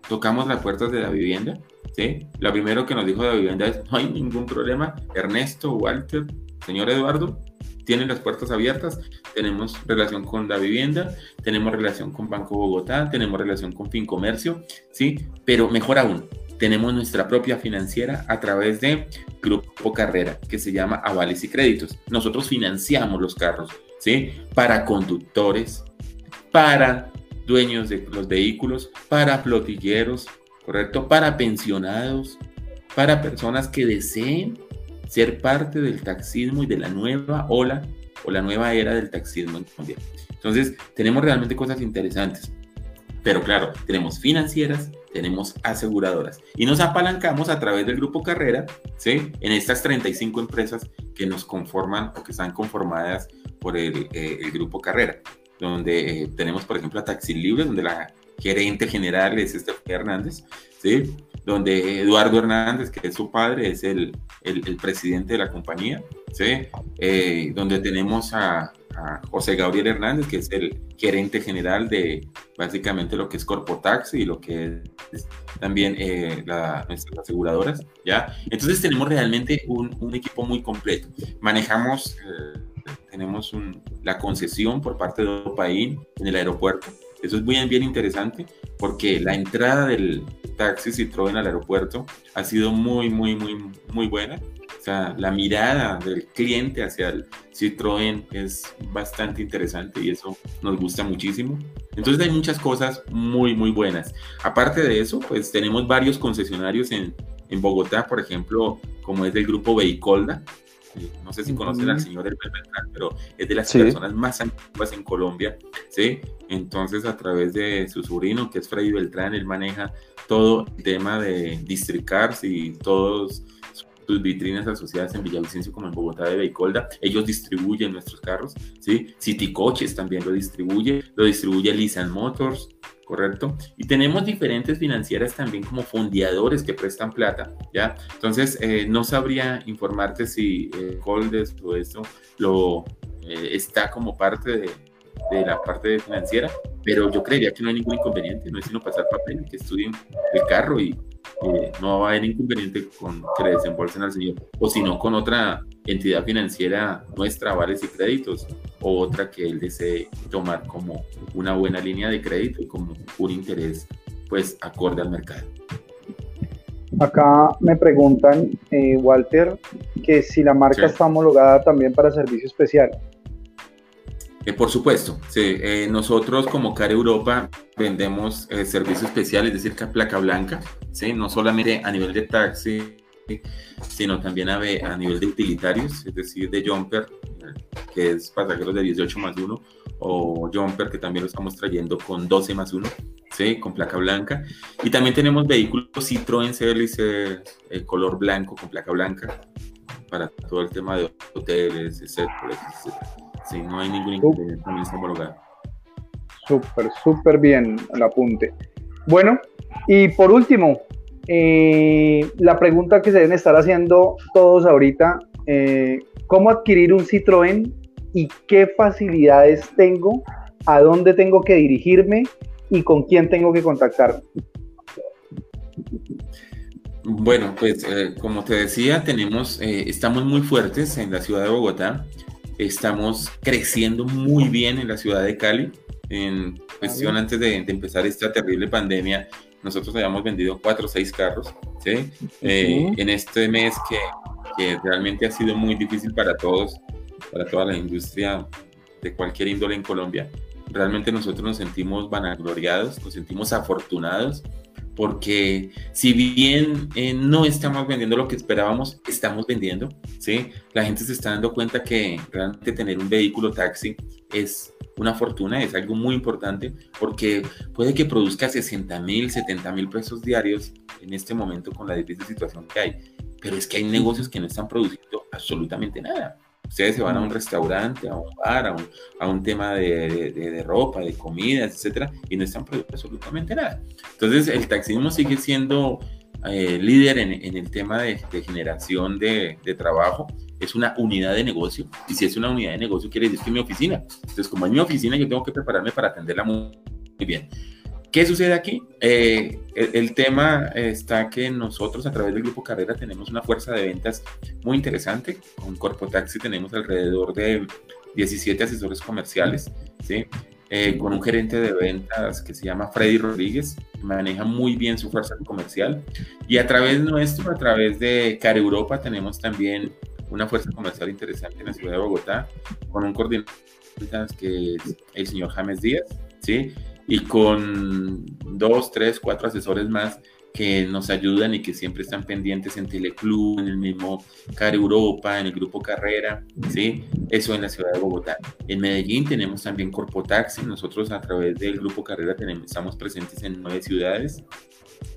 S2: Tocamos las puertas de la vivienda, ¿sí? Lo primero que nos dijo la vivienda es, no hay ningún problema. Ernesto, Walter, señor Eduardo, tienen las puertas abiertas, tenemos relación con la vivienda, tenemos relación con Banco Bogotá, tenemos relación con Fincomercio, ¿sí? Pero mejor aún, tenemos nuestra propia financiera a través de Grupo Carrera, que se llama Avales y Créditos. Nosotros financiamos los carros, ¿sí? Para conductores, para dueños de los vehículos, para flotilleros, ¿correcto? Para pensionados, para personas que deseen ser parte del taxismo y de la nueva ola o la nueva era del taxismo en Colombia. Entonces, tenemos realmente cosas interesantes. Pero claro, tenemos financieras, tenemos aseguradoras y nos apalancamos a través del grupo Carrera, ¿sí? En estas 35 empresas que nos conforman o que están conformadas por el, eh, grupo Carrera, donde eh, tenemos, por ejemplo, a Taxi Libre, donde la gerente general es Estefan Hernández, ¿sí? Donde Eduardo Hernández, que es su padre, es el, el, presidente de la compañía, ¿sí? Eh, donde tenemos a, José Gabriel Hernández, que es el gerente general de básicamente lo que es Corpotax y lo que es también eh, nuestras aseguradoras, ¿ya? Entonces tenemos realmente un, un equipo muy completo. Manejamos, eh, tenemos la concesión por parte de Opaín en el aeropuerto, eso es bien, bien interesante porque la entrada del taxi Citroën al aeropuerto ha sido muy, muy, muy, muy buena. O sea, la mirada del cliente hacia el Citroën es bastante interesante y eso nos gusta muchísimo. Entonces hay muchas cosas muy, muy buenas. Aparte de eso, pues tenemos varios concesionarios en, en Bogotá, por ejemplo, como es del grupo Vehicolda, no sé si conocen al señor Herbert Beltrán, pero es de las personas más antiguas en Colombia, ¿sí? Entonces, a través de su sobrino, que es Freddy Beltrán, él maneja todo el tema de District Cars y todos sus vitrinas asociadas en Villavicencio como en Bogotá de Beicolda, ellos distribuyen nuestros carros, ¿sí? City Coches también lo distribuye, lo distribuye Lisan Motors, ¿correcto? Y tenemos diferentes financieras también como fondeadores que prestan plata, ¿ya? Entonces, eh, no sabría informarte si eh, Coldes o esto lo eh, está como parte de, de, la parte financiera, pero yo creería que no hay ningún inconveniente, no es sino pasar papel, que estudien el carro y no va a haber inconveniente con que le desembolsen al señor, o si no con otra entidad financiera nuestra, vales y créditos, o otra que él desee tomar como una buena línea de crédito y como un interés pues acorde al mercado.
S3: Acá me preguntan, eh, Walter, que si la marca está homologada también para servicio especial.
S2: Eh, por supuesto, sí. Eh, nosotros como CAR Europa vendemos eh, servicios especiales, es decir, placa blanca, ¿sí? no solamente a nivel de taxi, sino también a, nivel de utilitarios, es decir, de jumper, que es pasajeros de 18 más 1, o jumper, que también lo estamos trayendo con 12 más 1, ¿sí? con placa blanca. Y también tenemos vehículos Citroën CLC color blanco, con placa blanca, para todo el tema de hoteles, etcétera, etcétera. Sí, no hay ningún inconveniente
S3: Súper, súper bien el apunte. Bueno, y por último, eh, la pregunta que se deben estar haciendo todos ahorita, eh, ¿cómo adquirir un Citroën y qué facilidades tengo? ¿A dónde tengo que dirigirme? ¿Y con quién tengo que contactarme?
S2: Bueno, pues eh, como te decía, tenemos, estamos muy fuertes en la ciudad de Bogotá. Estamos creciendo muy bien en la ciudad de Cali. En cuestión antes de, empezar esta terrible pandemia, nosotros habíamos vendido cuatro o seis carros. ¿sí? Eh, en este mes que, que realmente ha sido muy difícil para todos, para toda la industria de cualquier índole en Colombia, realmente nosotros nos sentimos vanagloriados, nos sentimos afortunados porque si bien eh, no estamos vendiendo lo que esperábamos, estamos vendiendo, ¿sí? La gente se está dando cuenta que realmente tener un vehículo taxi es una fortuna, es algo muy importante, porque puede que produzca 60 mil, 70 mil pesos diarios en este momento con la difícil situación que hay, pero es que hay negocios que no están produciendo absolutamente nada. Ustedes se van a un restaurante, a un bar, a un, a un tema de, de, ropa, de comida, etcétera, y no están produciendo absolutamente nada. Entonces, el taxismo sigue siendo eh, líder en, en, el tema de, de generación de, de, trabajo. Es una unidad de negocio, y si es una unidad de negocio, quiere decir que es mi oficina. Entonces, como es mi oficina, yo tengo que prepararme para atenderla muy, muy bien. ¿Qué sucede aquí? Eh, el, tema está que nosotros a través del Grupo Carrera tenemos una fuerza de ventas muy interesante. Con Corpo Taxi tenemos alrededor de 17 asesores comerciales, ¿sí? Eh, con un gerente de ventas que se llama Freddy Rodríguez, maneja muy bien su fuerza comercial. Y a través nuestro, a través de Car Europa, tenemos también una fuerza comercial interesante en la ciudad de Bogotá, con un coordinador que es el señor James Díaz, ¿sí? Y con dos, tres, cuatro asesores más que nos ayudan y que siempre están pendientes en Teleclub, en el mismo Car Europa, en el Grupo Carrera, ¿sí? Eso en la ciudad de Bogotá. En Medellín tenemos también Corpotaxi, nosotros a través del Grupo Carrera tenemos, estamos presentes en nueve ciudades,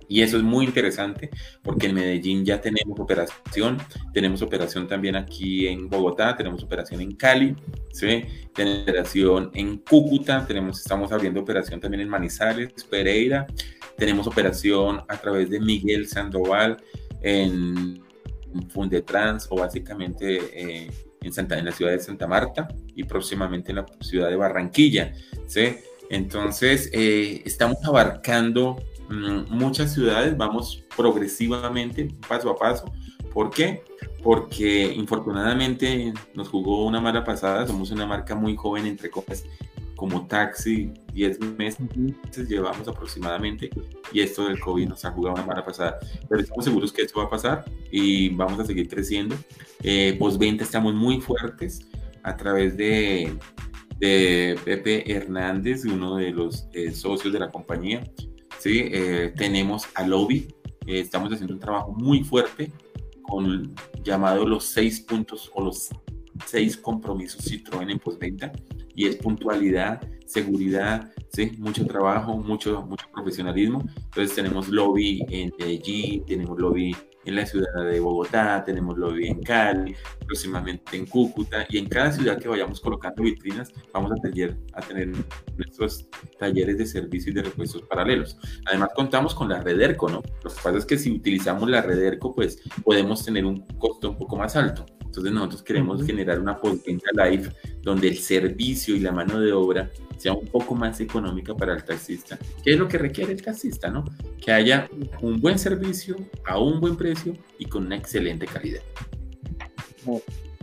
S2: y eso es muy interesante porque en Medellín ya tenemos operación, tenemos operación también aquí en Bogotá, tenemos operación en Cali, ¿sí? tenemos operación en Cúcuta, tenemos, estamos abriendo operación también en Manizales, Pereira, tenemos operación a través de Miguel Sandoval en Fundetrans o básicamente eh, en, Santa, en la ciudad de Santa Marta y próximamente en la ciudad de Barranquilla. ¿sí? Entonces, eh, estamos abarcando muchas ciudades vamos progresivamente, paso a paso. ¿Por qué? Porque infortunadamente nos jugó una mala pasada, somos una marca muy joven, entre comillas, como taxi, 10 meses llevamos aproximadamente y esto del COVID nos ha jugado una mala pasada. Pero estamos seguros que esto va a pasar y vamos a seguir creciendo. Eh, postventa estamos muy fuertes a través de, de Pepe Hernández, uno de los eh, socios de la compañía. ¿Sí? Eh, tenemos a Lobby, eh, estamos haciendo un trabajo muy fuerte con llamado los seis puntos o los seis compromisos Citroën en postventa y es puntualidad, seguridad, ¿sí? mucho trabajo, mucho, mucho profesionalismo. Entonces tenemos lobby en Medellín, tenemos lobby en la ciudad de Bogotá, tenemos lobby en Cali, próximamente en Cúcuta, y en cada ciudad que vayamos colocando vitrinas, vamos a tener, a tener nuestros talleres de servicio y de repuestos paralelos. Además, contamos con la red ERCO, ¿no? Lo que pasa es que si utilizamos la red ERCO, pues podemos tener un costo un poco más alto. Entonces nosotros queremos generar una postventa live donde el servicio y la mano de obra sea un poco más económica para el taxista. ¿Qué es lo que requiere el taxista? ¿no? Que haya un buen servicio a un buen precio y con una excelente calidad.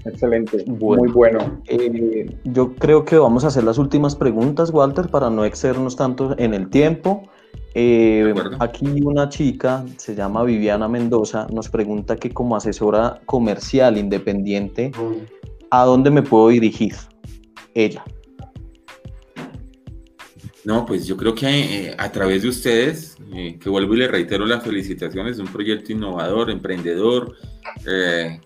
S3: Excelente, muy bueno.
S1: Eh, yo creo que vamos a hacer las últimas preguntas, Walter, para no excedernos tanto en el tiempo. Eh, aquí una chica, se llama Viviana Mendoza, nos pregunta que como asesora comercial independiente, ¿a dónde me puedo dirigir? Ella.
S2: No, pues yo creo que eh, a través de ustedes, eh, que vuelvo y le reitero las felicitaciones, un proyecto innovador, emprendedor,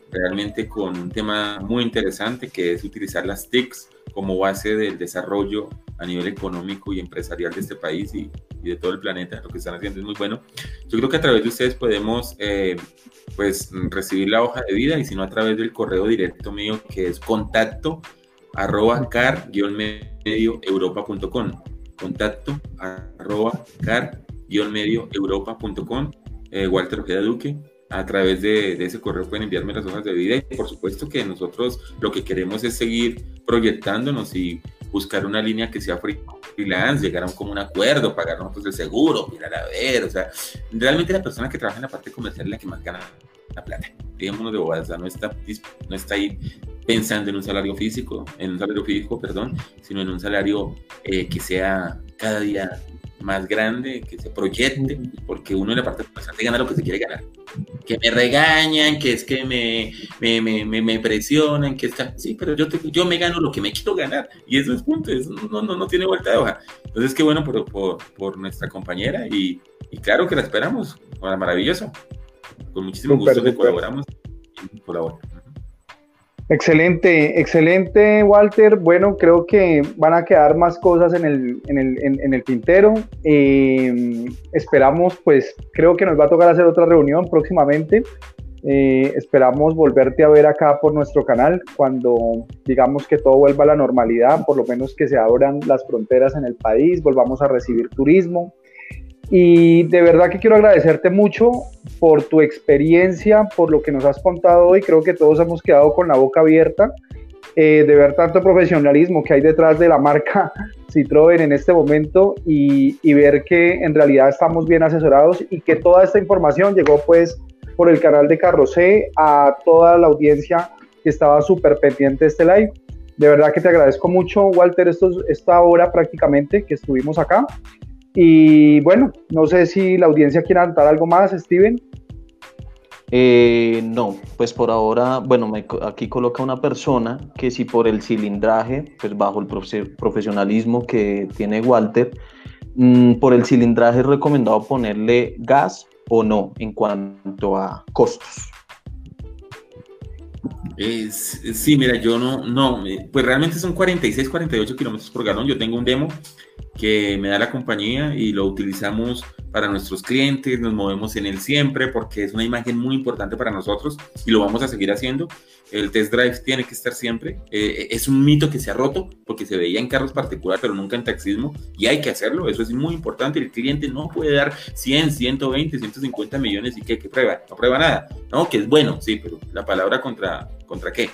S2: realmente con un tema muy interesante que es utilizar las TICs como base del desarrollo a nivel económico y empresarial de este país y, y, de todo el planeta. Lo que están haciendo es muy bueno. Yo creo que a través de ustedes podemos eh, pues recibir la hoja de vida y si no a través del correo directo mío que es contacto arroba car-medio europa.com contacto arroba car-medio europa.com eh, Walter Ojeda Duque a través de, de, ese correo pueden enviarme las hojas de vida y por supuesto que nosotros lo que queremos es seguir proyectándonos y buscar una línea que sea freelance, llegar a un acuerdo, pagar nosotros el seguro, mirar a ver, o sea, realmente la persona que trabaja en la parte comercial es la que más gana la plata, digamos de bobadas, o sea, no está, no está ahí pensando en un salario físico, en un salario físico, perdón, sino en un salario eh, que sea cada día más grande, que se proyecte, porque uno en la parte comercial gana lo que se quiere ganar. Que me regañan, que es que me, me, me, me presionan, que está... Sí, pero yo, yo me gano lo que me quiero ganar. Y eso es punto, eso no, no, no tiene vuelta de hoja. Entonces, qué bueno por, por, por nuestra compañera y, y, claro que la esperamos. Maravilloso. Con muchísimo gusto que colaboramos y.
S3: Excelente, excelente, Walter. Bueno, creo que van a quedar más cosas en el, en el, en, el tintero. Eh, esperamos, pues, creo que nos va a tocar hacer otra reunión próximamente Eh, esperamos volverte a ver acá por nuestro canal cuando digamos que todo vuelva a la normalidad, por lo menos que se abran las fronteras en el país, volvamos a recibir turismo. Y de verdad que quiero agradecerte mucho por tu experiencia, por lo que nos has contado hoy. Creo que todos hemos quedado con la boca abierta eh, de ver tanto profesionalismo que hay detrás de la marca Citroën en este momento y, y, ver que en realidad estamos bien asesorados y que toda esta información llegó pues por el canal de Carrocé a toda la audiencia que estaba súper pendiente de este live. De verdad que te agradezco mucho, Walter, esta hora prácticamente que estuvimos acá. Y bueno, no sé si la audiencia quiere anotar algo más, Steven.
S1: Eh, no, pues por ahora, bueno, aquí coloca una persona que si por el cilindraje, pues bajo el profesionalismo que tiene Walter, mm, por el cilindraje es recomendado ponerle gas o no en cuanto a costos.
S2: Sí, mira, yo no, no, eh, pues realmente son 46, 48 kilómetros por galón. Yo tengo un demo que me da la compañía y lo utilizamos para nuestros clientes, nos movemos en él siempre porque es una imagen muy importante para nosotros y lo vamos a seguir haciendo. El test drive tiene que estar siempre. Eh, es un mito que se ha roto porque se veía en carros particulares, pero nunca en taxismo y hay que hacerlo. Eso es muy importante. El cliente no puede dar 100, 120, 150 millones y que, que prueba, no prueba nada. No, que es bueno, sí, pero la palabra contra, contra qué.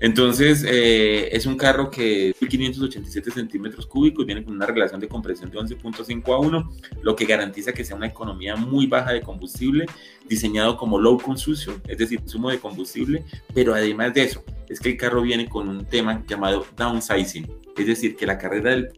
S2: Entonces, eh, es un carro que 1587 centímetros cúbicos, viene con una relación de compresión de 11.5 a 1, lo que garantiza que sea una economía muy baja de combustible, diseñado como low consumption, es decir, consumo de combustible, pero además de eso, es que el carro viene con un tema llamado downsizing, es decir, que la carrera del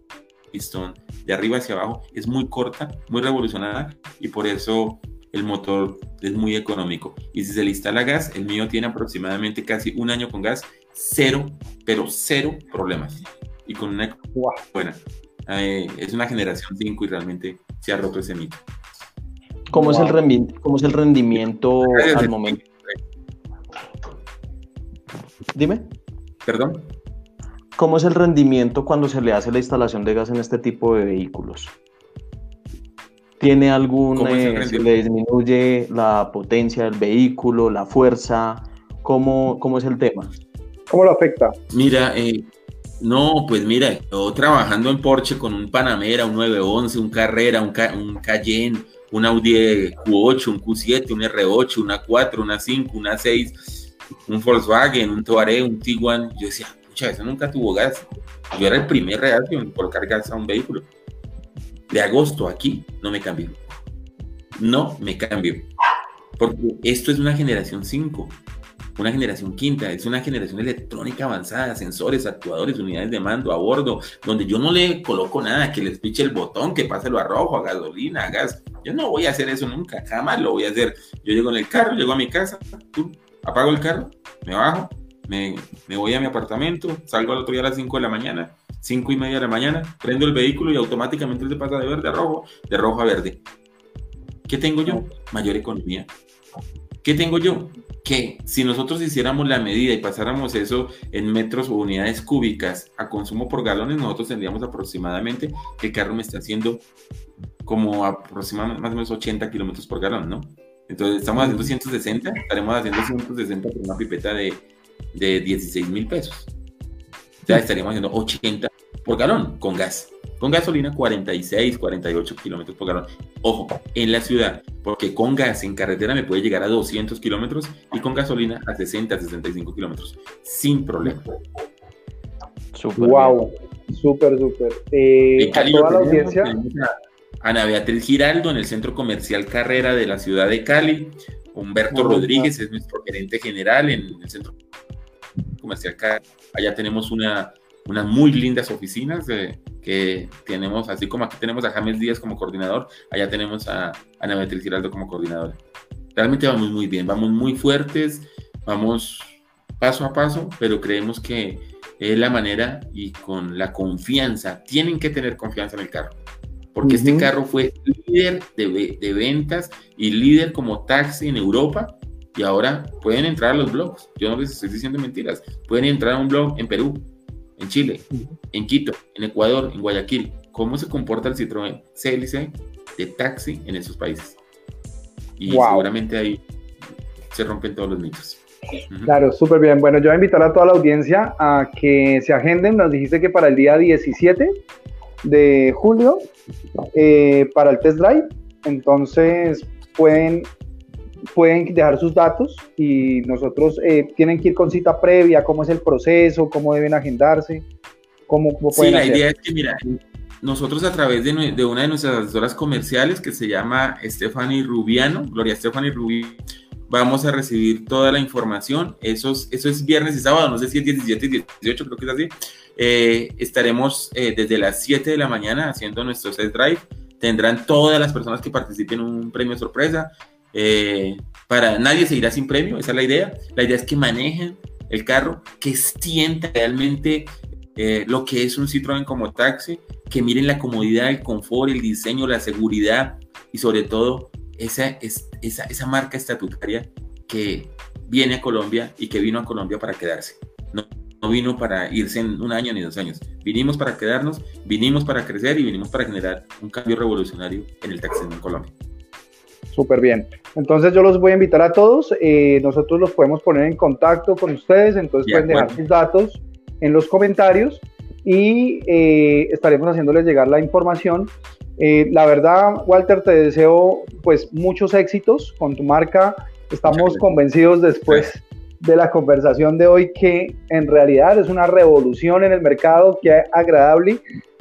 S2: pistón de arriba hacia abajo es muy corta, muy revolucionada y por eso el motor es muy económico. Y si se le instala gas, el mío tiene aproximadamente casi un año con gas cero, pero cero problemas. Y con una buena. Eh, es una generación 5 y realmente se ha roto ese mito.
S1: ¿Cómo, es, el rendimiento, cómo es el rendimiento al momento? Dime.
S2: Perdón.
S1: ¿Cómo es el rendimiento cuando se le hace la instalación de gas en este tipo de vehículos? ¿Tiene algún, eh, se le disminuye la potencia del vehículo, la fuerza? ¿Cómo, cómo es el tema?
S3: ¿Cómo lo afecta?
S2: Mira, eh, no, pues mira, yo trabajando en Porsche con un Panamera, un 911, un Carrera, un, un Cayenne, un Audi Q8, un Q7, un R8, una 4, una 5, una 6, un Volkswagen, un Touareg, un Tiguan. Yo decía, pucha, eso nunca tuvo gas. Yo era el primer reacción en colocar gas a un vehículo. De agosto aquí no me cambió. No me cambio. Porque esto es una generación 5 una generación quinta, es una generación electrónica avanzada, sensores, actuadores, unidades de mando a bordo, donde yo no le coloco nada, que les piche el botón, que pase lo a rojo, a gasolina, a gas. Yo no voy a hacer eso nunca, jamás lo voy a hacer. Yo llego en el carro, llego a mi casa, apago el carro, me bajo, me, me voy a mi apartamento, salgo al otro día a las 5 de la mañana, 5 y media de la mañana, prendo el vehículo y automáticamente se pasa de verde a rojo, de rojo a verde. ¿Qué tengo yo? Mayor economía. ¿Qué tengo yo? Que si nosotros hiciéramos la medida y pasáramos eso en metros o unidades cúbicas a consumo por galones, nosotros tendríamos aproximadamente que el carro me está haciendo como aproximadamente más o menos 80 kilómetros por galón, ¿no? Entonces estamos haciendo 160, estaremos haciendo 160 por una pipeta de, de 16 mil pesos. Ya estaríamos haciendo 80 por galón con gas. Con gasolina 46, 48 kilómetros por galón. Ojo, en la ciudad, porque con gas en carretera me puede llegar a 200 kilómetros y con gasolina a 60, 65 kilómetros, sin problema.
S3: Super wow, súper, súper. Eh, a toda la audiencia.
S2: Ana Beatriz Giraldo en el Centro Comercial Carrera de la ciudad de Cali. Humberto Rodríguez es nuestro gerente general en el Centro Comercial Carrera. Allá tenemos una, unas muy lindas oficinas. que tenemos, así como aquí tenemos a James Díaz como coordinador, allá tenemos a Ana Beatriz Giraldo como coordinadora. Realmente vamos muy bien, vamos muy fuertes, vamos paso a paso, pero creemos que es la manera y con la confianza, tienen que tener confianza en el carro, porque este carro fue líder de, de ventas y líder como taxi en Europa y ahora pueden entrar a los blogs. Yo no les estoy diciendo mentiras. Pueden entrar a un blog en Perú, en Chile, en Quito, en Ecuador, en Guayaquil. ¿Cómo se comporta el Citroën CLC de taxi en esos países? Y seguramente ahí se rompen todos los mitos.
S3: Claro, súper bien. Bueno, yo voy a invitar a toda la audiencia a que se agenden. Nos dijiste que para el día 17 de julio, eh, para el test drive, entonces pueden, pueden dejar sus datos y nosotros eh, tienen que ir con cita previa, cómo es el proceso, cómo deben agendarse, cómo, pueden
S2: Sí, la idea es que, mira, nosotros a través de, de, una de nuestras asesoras comerciales que se llama Stephanie Rubiano, Gloria Stephanie Rubiano, vamos a recibir toda la información. Eso es, eso es viernes y sábado, no sé si es 17 y 18, creo que es así. Eh, estaremos eh, desde las 7 de la mañana haciendo nuestro test drive. Tendrán todas las personas que participen un premio sorpresa. Eh, para nadie se irá sin premio, esa es la idea. La idea es que manejen el carro, que sientan realmente lo que es un Citroën como taxi, que miren la comodidad, el confort, el diseño, la seguridad y sobre todo esa, esa, esa marca estatutaria que viene a Colombia y que vino a Colombia para quedarse. No, no vino para irse en un año ni dos años. Vinimos para quedarnos, vinimos para crecer y vinimos para generar un cambio revolucionario en el taxismo en Colombia.
S3: Súper bien. Entonces yo los voy a invitar a todos. Eh, nosotros los podemos poner en contacto con ustedes. Entonces pueden dejar sus datos en los comentarios y eh, estaremos haciéndoles llegar la información eh, la verdad, Walter, te deseo pues muchos éxitos con tu marca. Estamos convencidos después de la conversación de hoy que en realidad es una revolución en el mercado, que es agradable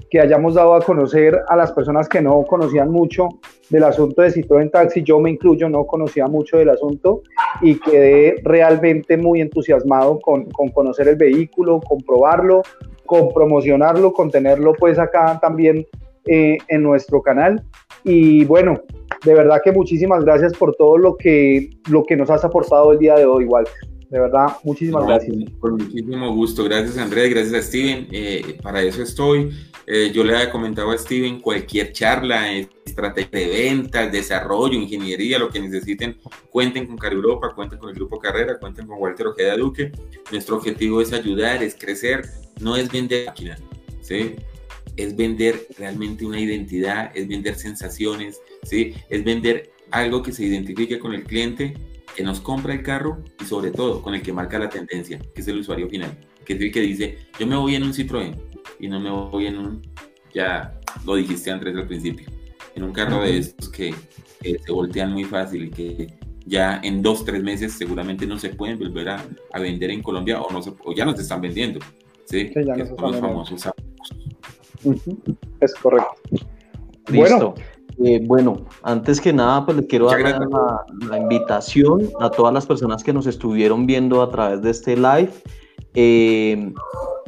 S3: que hayamos dado a conocer a las personas que no conocían mucho del asunto de Citroën Taxi, yo me incluyo, no conocía mucho del asunto y quedé realmente muy entusiasmado con, con conocer el vehículo, con probarlo, con promocionarlo, con tenerlo pues acá también eh, en nuestro canal. Y bueno, de verdad que muchísimas gracias por todo lo que, lo que nos has aportado el día de hoy, Walter. De verdad, muchísimas gracias.
S2: Con muchísimo gusto. Gracias, Andrés. Gracias a Steven. Eh, para eso estoy. Eh, yo le había comentado a Steven cualquier charla, estrategia de ventas, desarrollo, ingeniería, lo que necesiten, cuenten con Europa cuenten con el Grupo Carrera, cuenten con Walter Ojeda Duque. Nuestro objetivo es ayudar, es crecer, no es vender máquina. ¿sí? es vender realmente una identidad, es vender sensaciones, ¿sí? es vender algo que se identifique con el cliente que nos compra el carro y sobre todo con el que marca la tendencia, que es el usuario final, que es el que dice, yo me voy en un Citroën y no me voy en un, ya lo dijiste antes al principio, en un carro de estos que, se voltean muy fácil y que ya en dos, tres meses seguramente no se pueden volver a, vender en Colombia o, no o ya no se están vendiendo. ¿sí? ya que son los famosos
S3: es correcto.
S1: Listo. Eh, bueno, antes que nada, pues le quiero dar la, invitación a todas las personas que nos estuvieron viendo a través de este live. Eh,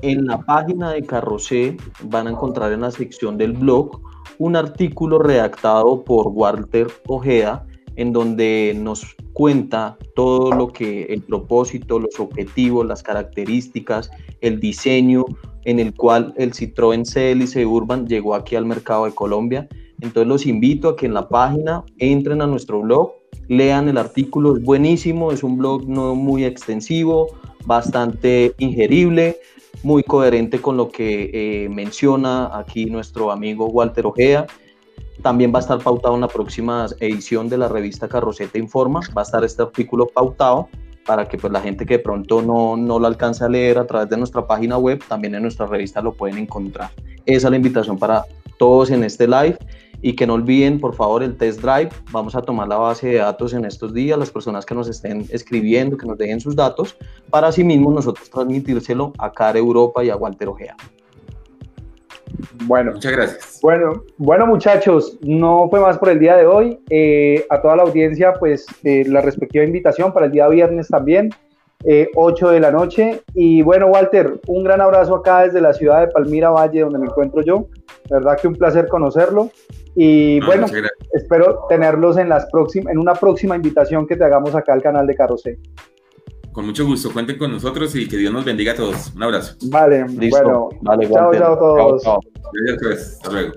S1: en la página de Carrocé van a encontrar en la sección del blog un artículo redactado por Walter Ojeda en donde nos cuenta todo lo que el propósito, los objetivos, las características, el diseño en el cual el Citroën C Urban llegó aquí al mercado de Colombia. Entonces los invito a que en la página entren a nuestro blog, lean el artículo, es buenísimo, es un blog no muy extensivo, bastante ingerible, muy coherente con lo que eh, menciona aquí nuestro amigo Walter Ojea. También va a estar pautado en la próxima edición de la revista Carroceta Informa, va a estar este artículo pautado para que pues la gente que de pronto no, no lo alcance a leer a través de nuestra página web, también en nuestra revista lo pueden encontrar. Esa es la invitación para todos en este live y que no olviden por favor el test drive. Vamos a tomar la base de datos en estos días, las personas que nos estén escribiendo, que nos dejen sus datos, para así mismo nosotros transmitírselo a Care Europa y a Walter Ojea.
S3: Bueno, muchas gracias. Bueno, bueno muchachos, no fue más por el día de hoy. Eh, a toda la audiencia, pues eh, la respectiva invitación para el día viernes también, 8 eh, de la noche. Y bueno, Walter, un gran abrazo acá desde la ciudad de Palmira Valle, donde me encuentro yo. La verdad que un placer conocerlo. Y bueno, espero tenerlos en, las próximas, en una próxima invitación que te hagamos acá al canal de Carrocé.
S2: Con mucho gusto, cuenten con nosotros y que Dios nos bendiga a todos. Un abrazo.
S3: Vale, bueno, vale, chao, chao a todos.
S2: Pues. Hasta luego.